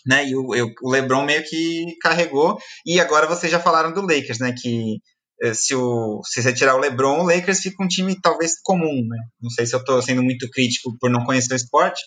né? E o, o, LeBron meio que carregou. E agora vocês já falaram do Lakers, né? Que se, o, se você tirar o LeBron, o Lakers fica um time talvez comum, né? Não sei se eu estou sendo muito crítico por não conhecer o esporte,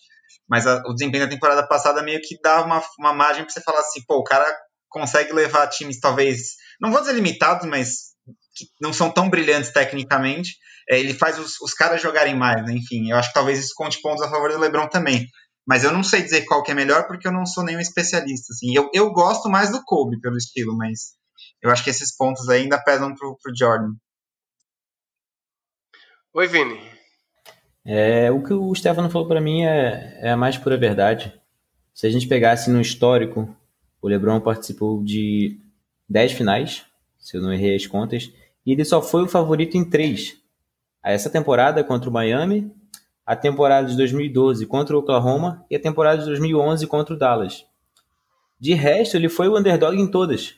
mas a, o desempenho da temporada passada meio que dá uma, uma margem para você falar assim, pô, o cara consegue levar times talvez, não vou dizer limitados, mas que não são tão brilhantes tecnicamente. É, ele faz os, os, caras jogarem mais, né? enfim. Eu acho que talvez isso conte pontos a favor do LeBron também. Mas eu não sei dizer qual que é melhor porque eu não sou nenhum especialista. Assim. Eu, eu gosto mais do Kobe pelo estilo, mas eu acho que esses pontos ainda pesam pro, pro Jordan. Oi, Vini. É, o que o Stefano falou para mim é, é a mais pura verdade. Se a gente pegasse no histórico o LeBron participou de 10 finais, se eu não errei as contas, e ele só foi o favorito em três. Essa temporada contra o Miami, a temporada de 2012 contra o Oklahoma e a temporada de 2011 contra o Dallas. De resto, ele foi o underdog em todas.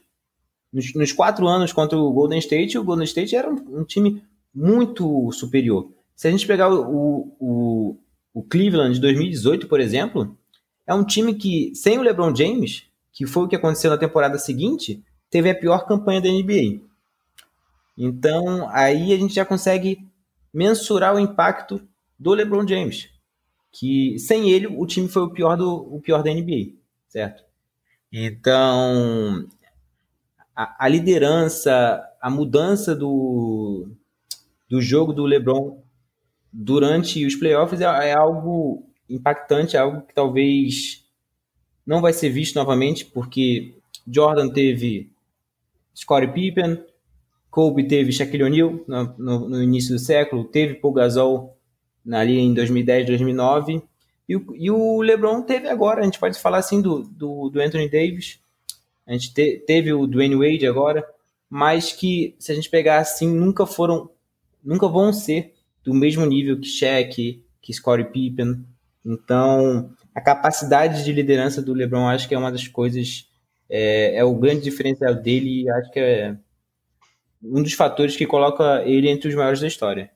Nos, nos quatro anos contra o Golden State, o Golden State era um, um time muito superior. Se a gente pegar o, o, o Cleveland de 2018, por exemplo, é um time que, sem o LeBron James, que foi o que aconteceu na temporada seguinte, teve a pior campanha da NBA. Então, aí a gente já consegue mensurar o impacto do LeBron James. que sem ele o time foi o pior do o pior da NBA, certo? Então a, a liderança, a mudança do, do jogo do LeBron durante os playoffs é, é algo impactante, é algo que talvez não vai ser visto novamente, porque Jordan teve Scottie Pippen, Kobe teve Shaquille O'Neal no, no, no, início do século, teve Paul Gasol ali em 2010, 2009, e o, e o LeBron teve agora, a gente pode falar assim do, do, do Anthony Davis, a gente te, teve o Dwayne Wade agora, mas que se a gente pegar assim, nunca foram, nunca vão ser do mesmo nível que Shaq, que Scottie Pippen. Então, a capacidade de liderança do LeBron acho que é uma das coisas, é, é o grande diferencial dele e acho que é um dos fatores que coloca ele entre os maiores da história.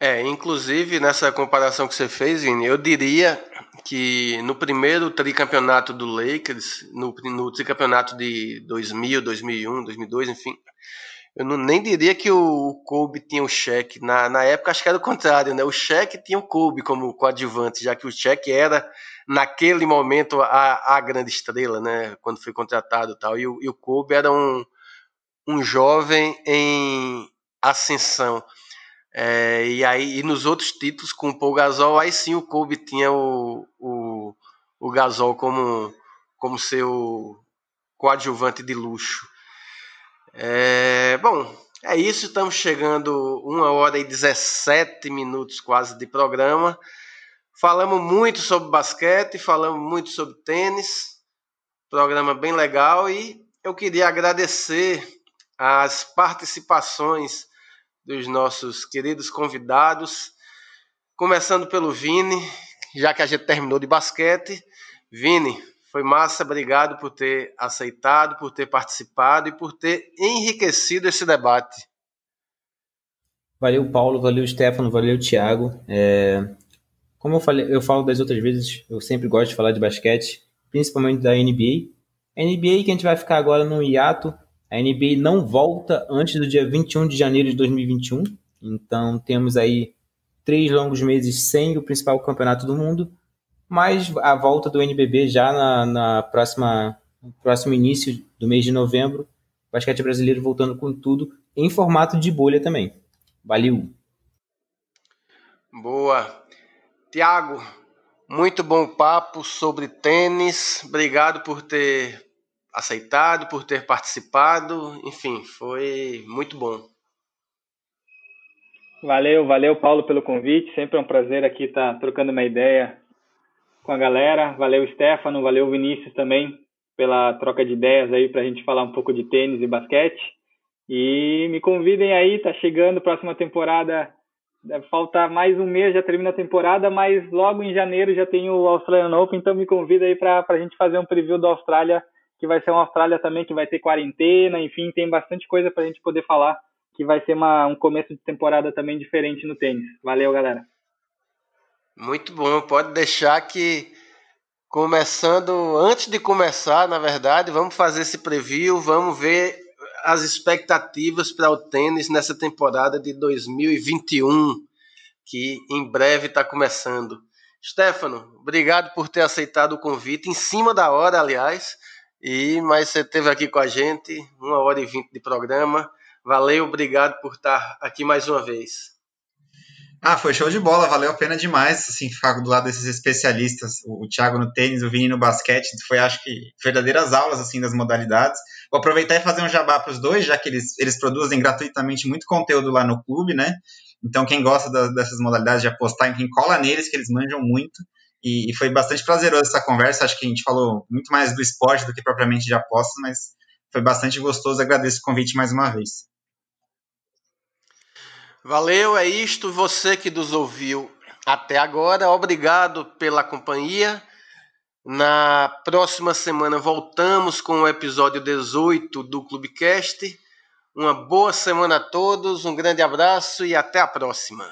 É, inclusive nessa comparação que você fez, Vini, eu diria que no primeiro tricampeonato do Lakers, no, no tricampeonato de 2000, 2001, 2002, enfim, eu não, nem diria que o Kobe tinha o Shaq. Na, na época, acho que era o contrário, né? O Shaq tinha o Kobe como coadjuvante, já que o Shaq era, naquele momento, a, a grande estrela, né? Quando foi contratado tal. E o, e o Kobe era um, um jovem em ascensão. É, e aí, e nos outros títulos, com o Paul Gasol, aí sim o Kobe tinha o, o, o Gasol como, como seu coadjuvante de luxo. É, bom, é isso. Estamos chegando uma hora e 17 minutos quase de programa. Falamos muito sobre basquete, falamos muito sobre tênis. Programa bem legal e eu queria agradecer as participações dos nossos queridos convidados, começando pelo Vini, já que a gente terminou de basquete. Vini, foi massa, obrigado por ter aceitado, por ter participado e por ter enriquecido esse debate. Valeu, Paulo, valeu, Stefano, valeu, Thiago. É... Como eu, falei, eu falo das outras vezes, eu sempre gosto de falar de basquete, principalmente da NBA. NBA que a gente vai ficar agora no hiato, a NBA não volta antes do dia 21 de janeiro de 2021, então temos aí três longos meses sem o principal campeonato do mundo mas a volta do NBB já na, na próxima no próximo início do mês de novembro, basquete brasileiro voltando com tudo em formato de bolha também. Valeu. Boa. Tiago, muito bom papo sobre tênis. Obrigado por ter aceitado, por ter participado. Enfim, foi muito bom. Valeu, valeu, Paulo, pelo convite. Sempre é um prazer aqui estar trocando uma ideia com a galera. Valeu, Stefano, valeu, Vinícius também, pela troca de ideias aí para a gente falar um pouco de tênis e basquete. E me convidem aí, tá chegando próxima temporada. Deve faltar mais um mês, já termina a temporada, mas logo em janeiro já tem o Australian Open, então me convida aí para a gente fazer um preview da Austrália, que vai ser uma Austrália também que vai ter quarentena, enfim, tem bastante coisa para a gente poder falar, que vai ser uma, um começo de temporada também diferente no tênis. Valeu, galera. Muito bom, pode deixar que começando, antes de começar, na verdade, vamos fazer esse preview, vamos ver as expectativas para o tênis nessa temporada de 2021, que em breve está começando. Stefano, obrigado por ter aceitado o convite, em cima da hora, aliás, e mas você esteve aqui com a gente, uma hora e vinte de programa. Valeu, obrigado por estar aqui mais uma vez. Ah, foi show de bola, valeu a pena demais, assim, ficar do lado desses especialistas, o, o Thiago no tênis, o Vini no basquete, foi, acho que, verdadeiras aulas, assim, das modalidades. Vou aproveitar e fazer um jabá para os dois, já que eles, eles produzem gratuitamente muito conteúdo lá no clube, né? Então, quem gosta da, dessas modalidades de apostar, enfim, cola neles, que eles manjam muito. E, e, foi bastante prazeroso essa conversa, acho que a gente falou muito mais do esporte do que propriamente de apostas, mas foi bastante gostoso, agradeço o convite mais uma vez. Valeu, é isto. Você que nos ouviu até agora, obrigado pela companhia. Na próxima semana voltamos com o episódio 18 do Clubecast. Uma boa semana a todos, um grande abraço e até a próxima.